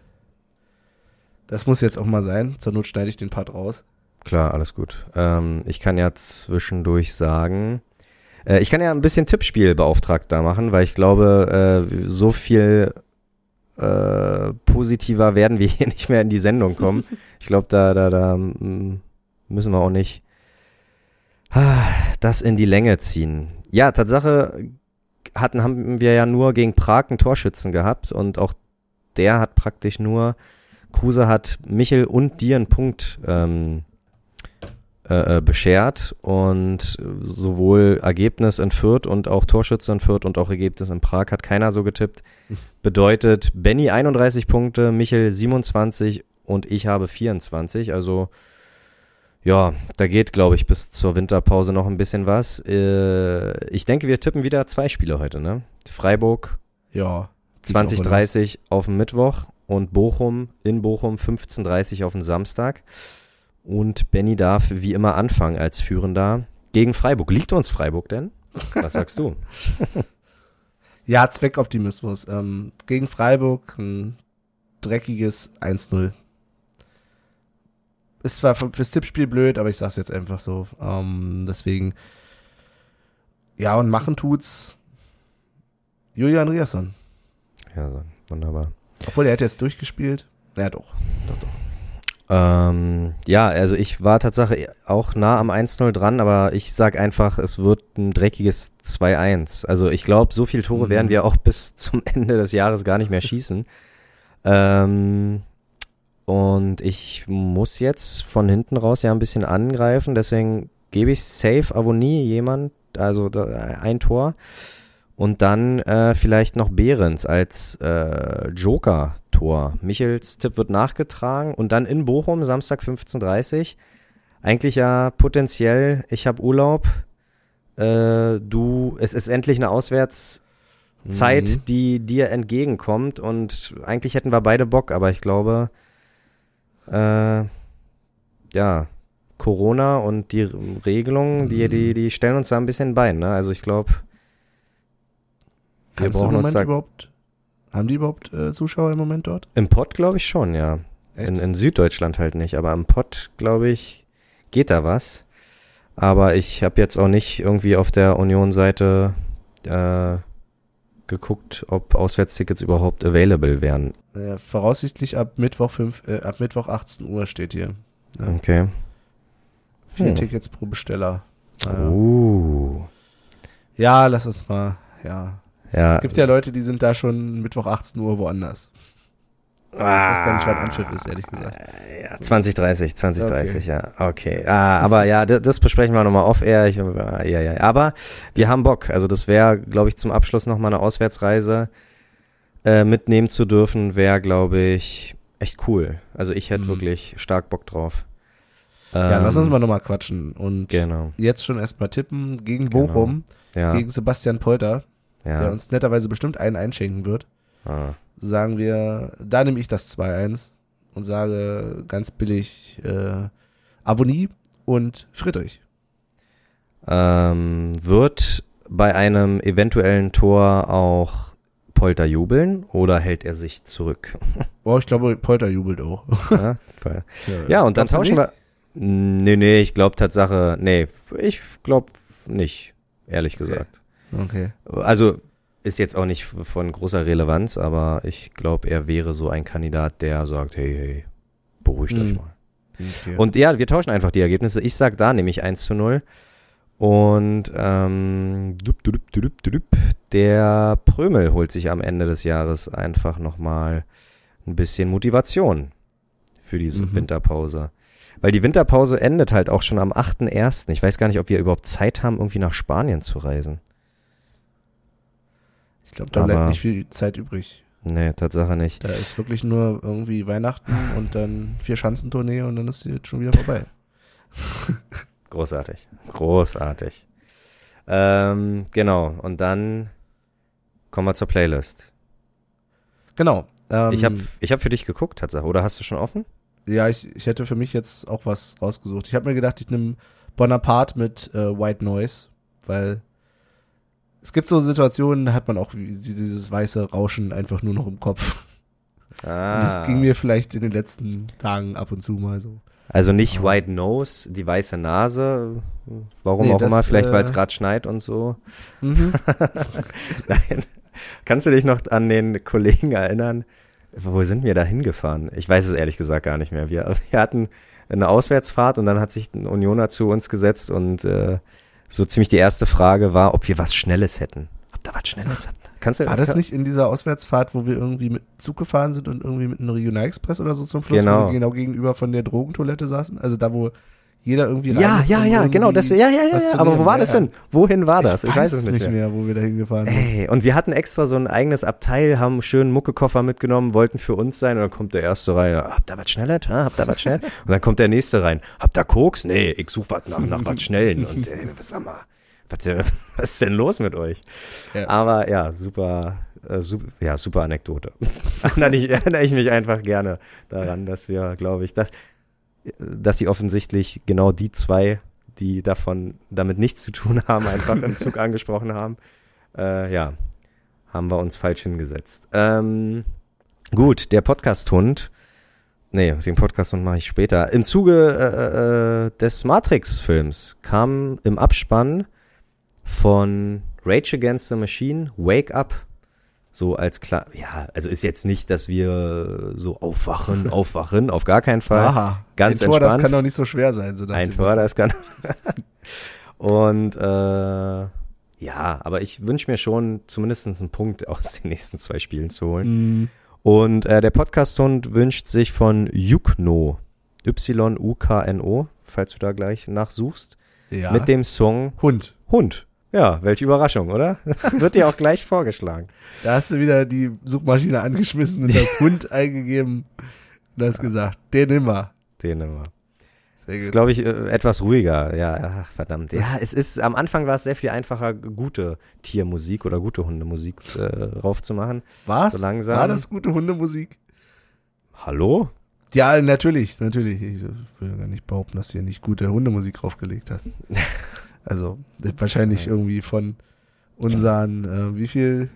Das muss jetzt auch mal sein. Zur Not schneide ich den Part raus. Klar, alles gut. Ähm, ich kann ja zwischendurch sagen, äh, ich kann ja ein bisschen Tippspielbeauftragter machen, weil ich glaube, äh, so viel äh, positiver werden wir hier nicht mehr in die Sendung kommen. Ich glaube, da, da, da mm, müssen wir auch nicht ah, das in die Länge ziehen. Ja, Tatsache hatten, haben wir ja nur gegen Prag einen Torschützen gehabt und auch der hat praktisch nur Kruse hat Michel und dir einen Punkt ähm, äh, äh, beschert und sowohl Ergebnis in Fürth und auch Torschütze in Fürth und auch Ergebnis in Prag hat keiner so getippt. Bedeutet Benny 31 Punkte, Michel 27 und ich habe 24. Also ja, da geht, glaube ich, bis zur Winterpause noch ein bisschen was. Äh, ich denke, wir tippen wieder zwei Spiele heute, ne? Freiburg Ja. 2030 auf dem Mittwoch und Bochum in Bochum 15.30 auf den Samstag. Und Benny darf wie immer anfangen als Führender gegen Freiburg. Liegt uns Freiburg denn? Was sagst du? Ja, Zweckoptimismus. Ähm, gegen Freiburg ein dreckiges 1-0. Ist zwar für- fürs Tippspiel blöd, aber ich sag's jetzt einfach so. Ähm, deswegen. Ja, und machen tut's Julian Riasson. Ja, so, wunderbar. Obwohl, er hat jetzt durchgespielt. Naja, doch. Doch, doch. Ähm, ja, also ich war tatsächlich auch nah am 1-0 dran, aber ich sag einfach, es wird ein dreckiges 2-1. Also ich glaube, so viele Tore Mhm. werden wir auch bis zum Ende des Jahres gar nicht mehr schießen. Ähm, und ich muss jetzt von hinten raus ja ein bisschen angreifen, deswegen gebe ich safe Avonie jemand, also da, ein Tor. Und dann äh, vielleicht noch Behrens als äh, Joker-Tor. Michels Tipp wird nachgetragen und dann in Bochum, Samstag 15.30 Eigentlich ja potenziell, ich habe Urlaub, äh, du, es ist endlich eine Auswärtszeit, Mhm. die dir entgegenkommt und eigentlich hätten wir beide Bock, aber ich glaube, äh, ja, Corona und die Regelungen, die, die, die stellen uns da ein bisschen Bein, ne? Also ich glaube, wir brauchen uns da überhaupt, haben die überhaupt äh, Zuschauer im Moment dort? Im Pott glaube ich schon, ja. In, in Süddeutschland halt nicht, aber im Pott glaube ich geht da was. Aber ich habe jetzt auch nicht irgendwie auf der Union-Seite äh, geguckt, ob Auswärtstickets überhaupt available wären. Äh, voraussichtlich ab Mittwoch, fünf, äh, ab Mittwoch 18 Uhr steht hier. Ja. Okay. Vier Hm. Tickets pro Besteller. Naja. Uh. Ja, lass uns mal, ja. Ja. Es gibt ja Leute, die sind da schon Mittwoch 18 Uhr woanders. Ich weiß gar nicht, wann Anpfiff ist, ehrlich gesagt. Ja, 2030, 2030, ja. Okay. Ah, aber ja, das, das besprechen wir nochmal off-air. Ich, ja, ja. Aber wir haben Bock. Also das wäre, glaube ich, zum Abschluss nochmal eine Auswärtsreise äh, mitnehmen zu dürfen, wäre, glaube ich, echt cool. Also ich hätte Mhm. wirklich stark Bock drauf. Ja, Ähm, lass uns mal nochmal quatschen. Und Genau. jetzt schon erstmal tippen gegen Genau. Bochum, Ja. gegen Sebastian Polter, der ja. uns netterweise bestimmt einen einschenken wird. Ah. Sagen wir, da nehme ich das 2-1 und sage ganz billig äh, Avonie und Friedrich. Ähm, wird bei einem eventuellen Tor auch Polter jubeln oder hält er sich zurück? Oh, ich glaube, Polter jubelt auch. ja, voll. Ja, und dann tauschen wir. Nee, nee, ich glaube Tatsache, nee, ich glaube nicht, ehrlich gesagt. Okay. Also ist jetzt auch nicht von großer Relevanz, aber ich glaube, er wäre so ein Kandidat, der sagt, hey, hey, beruhigt euch Hm. mal. okay. Und ja, wir tauschen einfach die Ergebnisse. Ich sag da nämlich 1 zu 0. Und ähm, dup, dup, dup, dup, dup, der Prömel holt sich am Ende des Jahres einfach nochmal ein bisschen Motivation für diese Mhm. Winterpause. Weil die Winterpause endet halt auch schon am 8.1. Ich weiß gar nicht, ob wir überhaupt Zeit haben, irgendwie nach Spanien zu reisen. Ich glaube, da bleibt nicht viel Zeit übrig. Nee, Tatsache nicht. Da ist wirklich nur irgendwie Weihnachten und dann vier Schanzentournee und dann ist die jetzt schon wieder vorbei. Großartig. Großartig. Ähm, genau. Und dann kommen wir zur Playlist. Genau. Ähm, Ich habe ich hab für dich geguckt, Tatsache. Oder hast du schon offen? Ja, ich, ich hätte für mich jetzt auch was rausgesucht. Ich habe mir gedacht, ich nehme Bonaparte mit äh, White Noise, weil es gibt so Situationen, da hat man auch dieses weiße Rauschen einfach nur noch im Kopf. Und Ah. das ging mir vielleicht in den letzten Tagen ab und zu mal so. also nicht. White Nose, die weiße Nase. Warum Nee, auch das, immer. Vielleicht, weil es äh, gerade schneit und so. Mhm. Nein. Kannst du dich noch an den Kollegen erinnern? Wo sind wir da hingefahren? Ich weiß es ehrlich gesagt gar nicht mehr. Wir, wir hatten eine Auswärtsfahrt und dann hat sich ein Unioner zu uns gesetzt und äh, so ziemlich die erste Frage war, ob wir was Schnelles hätten. Habt ihr was Schnelles? Kannst du, War das nicht in dieser Auswärtsfahrt, wo wir irgendwie mit Zug gefahren sind und irgendwie mit einem Regionalexpress oder so zum Schluss, Genau. wo wir genau gegenüber von der Drogentoilette saßen? Also da, wo jeder irgendwie rein Ja, muss, ja, um ja, genau. Das, ja, ja, ja, ja. Aber wo war Ja, das ja. denn? Wohin war das? Ich, weiß es nicht mehr. mehr, wo wir da hingefahren sind. Ey, und wir hatten extra so ein eigenes Abteil, haben einen schönen Muckekoffer mitgenommen, wollten für uns sein und dann kommt der erste rein, habt ihr was Schnelles? Ha? Habt ihr was schnell? Und dann kommt der nächste rein, habt ihr Koks? Nee, ich suche was nach, nach was Schnellen. Und ey, was sag mal, was, äh, was ist denn los mit euch? Ja. Aber ja, super, äh, super, ja, super Anekdote. erinnere, ich, erinnere ich mich einfach gerne daran, dass wir, glaube ich, dass, dass sie offensichtlich genau die zwei, die davon damit nichts zu tun haben, einfach im Zug angesprochen haben. Äh, ja, haben wir uns falsch hingesetzt. Ähm, gut, der Podcast-Hund. Nee, den Podcast-Hund mache ich später. Im Zuge äh, äh, des Matrix-Films kam im Abspann von Rage Against the Machine Wake Up So als klar, ja, also ist jetzt nicht, dass wir so aufwachen, aufwachen, auf gar keinen Fall. Aha, Ganz ein Tor, entspannt. das kann doch nicht so schwer sein. So Ein Tor, das kann. Und äh, ja, aber ich wünsche mir schon zumindest einen Punkt aus den nächsten zwei Spielen zu holen. Mm, Und äh, der Podcast-Hund wünscht sich von Yukno, Y-U-K-N-O, falls du da gleich nachsuchst, ja. mit dem Song Hund. Hund. Ja, welche Überraschung, oder? Wird dir auch gleich vorgeschlagen. Da hast du wieder die Suchmaschine angeschmissen und das Hund eingegeben und hast gesagt, den immer. Den immer. Sehr Ist, gut. glaube ich, äh, etwas ruhiger. Ja, ach, verdammt. Ja, es ist, am Anfang war es sehr viel einfacher, gute Tiermusik oder gute Hundemusik äh, raufzumachen. Was? so langsam. War das gute Hundemusik? Hallo? Ja, natürlich, natürlich. Ich will gar nicht behaupten, dass du hier nicht gute Hundemusik draufgelegt hast. Also wahrscheinlich irgendwie von unseren, äh, wie viel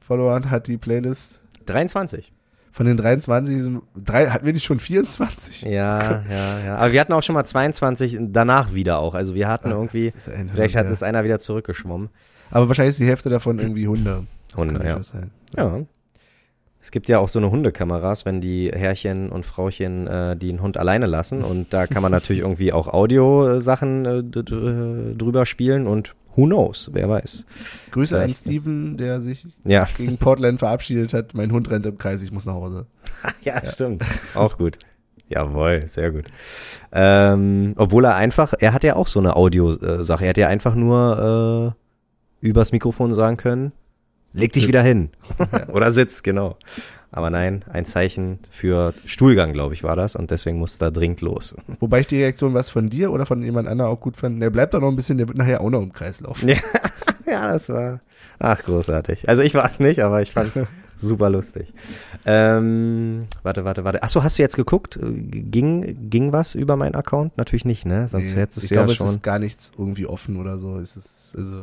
Followern hat die Playlist? 23. Von den 23, sind- drei, hatten wir nicht schon 24? Ja, ja, ja. Aber wir hatten auch schon mal 22 danach wieder auch. Also wir hatten irgendwie, ein vielleicht hat ja. es einer wieder zurückgeschwommen. Aber wahrscheinlich ist die Hälfte davon irgendwie Hunde. Das Hunde, ja. Sein. Ja. Es gibt ja auch so eine Hundekameras, wenn die Herrchen und Frauchen äh, einen Hund alleine lassen. Und da kann man natürlich irgendwie auch Audiosachen äh, d- drüber spielen und who knows, wer weiß. Grüße an Vielleicht Steven, der sich Ja, gegen Portland verabschiedet hat. Mein Hund rennt im Kreis, ich muss nach Hause. ja, stimmt. Auch gut. Jawohl, sehr gut. Ähm, obwohl er einfach, er hat ja auch so eine Audiosache. Er hat ja einfach nur äh, übers Mikrofon sagen können, leg dich Sitz. wieder hin. Oder sitz, genau. Aber nein, ein Zeichen für Stuhlgang, glaube ich, war das. Und deswegen muss da dringend los. Wobei ich die Reaktion was von dir oder von jemand anderem auch gut fand. Der bleibt da noch ein bisschen, der wird nachher auch noch im Kreis laufen. Ja, ja das war, ach, großartig. Also ich war es nicht, aber ich fand es super lustig. Ähm, warte, warte, warte. Achso, hast du jetzt geguckt? Ging, ging was über meinen Account? Natürlich nicht, ne? Sonst Nee, hättest ich du ja glaube, es schon. ist gar nichts irgendwie offen oder so. Es ist, also,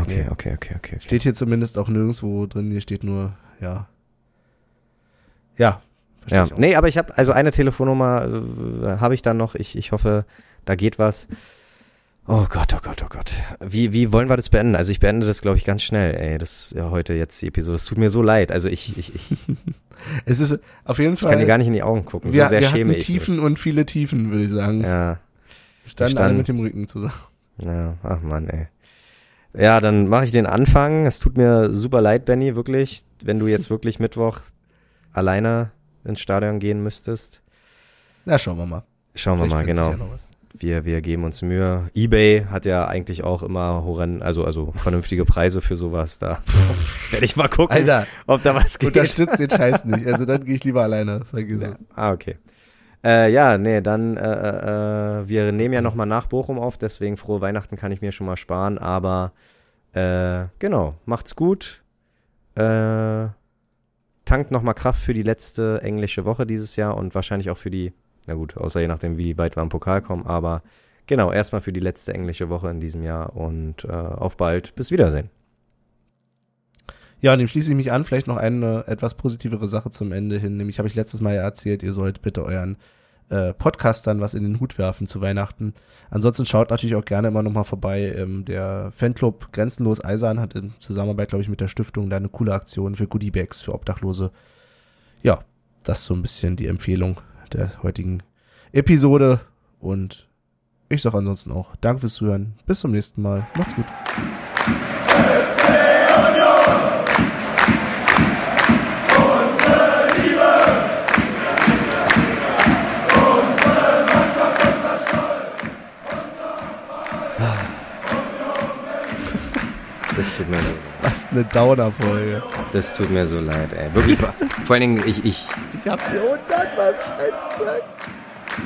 Okay, Nee. okay, okay, okay. okay. steht hier zumindest auch nirgendwo drin. Hier steht nur, ja. Ja. verstehe Ja, nee, aber ich habe, also eine Telefonnummer äh, habe ich dann noch. Ich, ich hoffe, da geht was. Oh Gott, oh Gott, oh Gott. Wie, wie wollen wir das beenden? Also ich beende das, glaube ich, ganz schnell. Ey, das ist ja heute jetzt die Episode. Es tut mir so leid. Also ich, ich, ich, Es ist auf jeden ich kann dir Fall. gar nicht in die Augen gucken. wir so sehr wir schäme hatten ich Tiefen und viele Tiefen, würde ich sagen. mich. Ja, Wir standen wir alle mit dem Rücken zusammen. ja, ach Mann, ey. Ja, dann mache ich den Anfang. Es tut mir super leid, Benny, wirklich, wenn du jetzt wirklich Mittwoch alleine ins Stadion gehen müsstest. Na, schauen wir mal. Schauen wir mal, genau. ja. Wir, wir geben uns Mühe. eBay hat ja eigentlich auch immer horrend, also, also vernünftige Preise für sowas. Da werde ich mal gucken, Alter, ob da was geht. unterstützt den Scheiß nicht. Also dann gehe ich lieber alleine. Vergiss Ja. es. Ah, okay. Äh, ja, nee, dann, äh, äh, wir nehmen ja nochmal nach Bochum auf, deswegen frohe Weihnachten kann ich mir schon mal sparen, aber äh, genau, macht's gut. Äh, tankt nochmal Kraft für die letzte englische Woche dieses Jahr und wahrscheinlich auch für die, na gut, außer je nachdem, wie weit wir am Pokal kommen, aber genau, erstmal für die letzte englische Woche in diesem Jahr und äh, auf bald. Bis Wiedersehen. Ja, und dem schließe ich mich an. Vielleicht noch eine etwas positivere Sache zum Ende hin. Nämlich habe ich letztes Mal ja erzählt, ihr sollt bitte euren äh, Podcastern was in den Hut werfen zu Weihnachten. Ansonsten schaut natürlich auch gerne immer noch mal vorbei. Ähm, der Fanclub Grenzenlos Eisern hat in Zusammenarbeit, glaube ich, mit der Stiftung da eine coole Aktion für Goodiebags für Obdachlose. Ja, das ist so ein bisschen die Empfehlung der heutigen Episode. Und ich sage ansonsten auch Danke fürs Zuhören. Bis zum nächsten Mal. Macht's gut. Tut mir so Was eine Downer-Folge. Das tut mir so leid, ey. Wirklich. vor allen Dingen, ich, ich, Ich hab dir hundertmal Bescheid gesagt.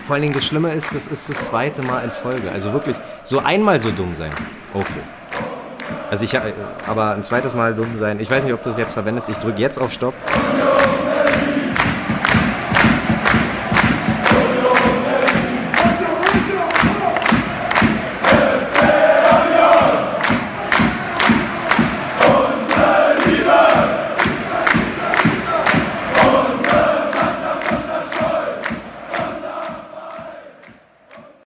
Vor allen Dingen das Schlimme ist, das ist das zweite Mal in Folge. Also wirklich, so einmal so dumm sein. Okay. Also ich, äh, aber ein zweites Mal dumm sein. Ich weiß nicht, ob du das jetzt verwendest. Ich drücke jetzt auf Stopp.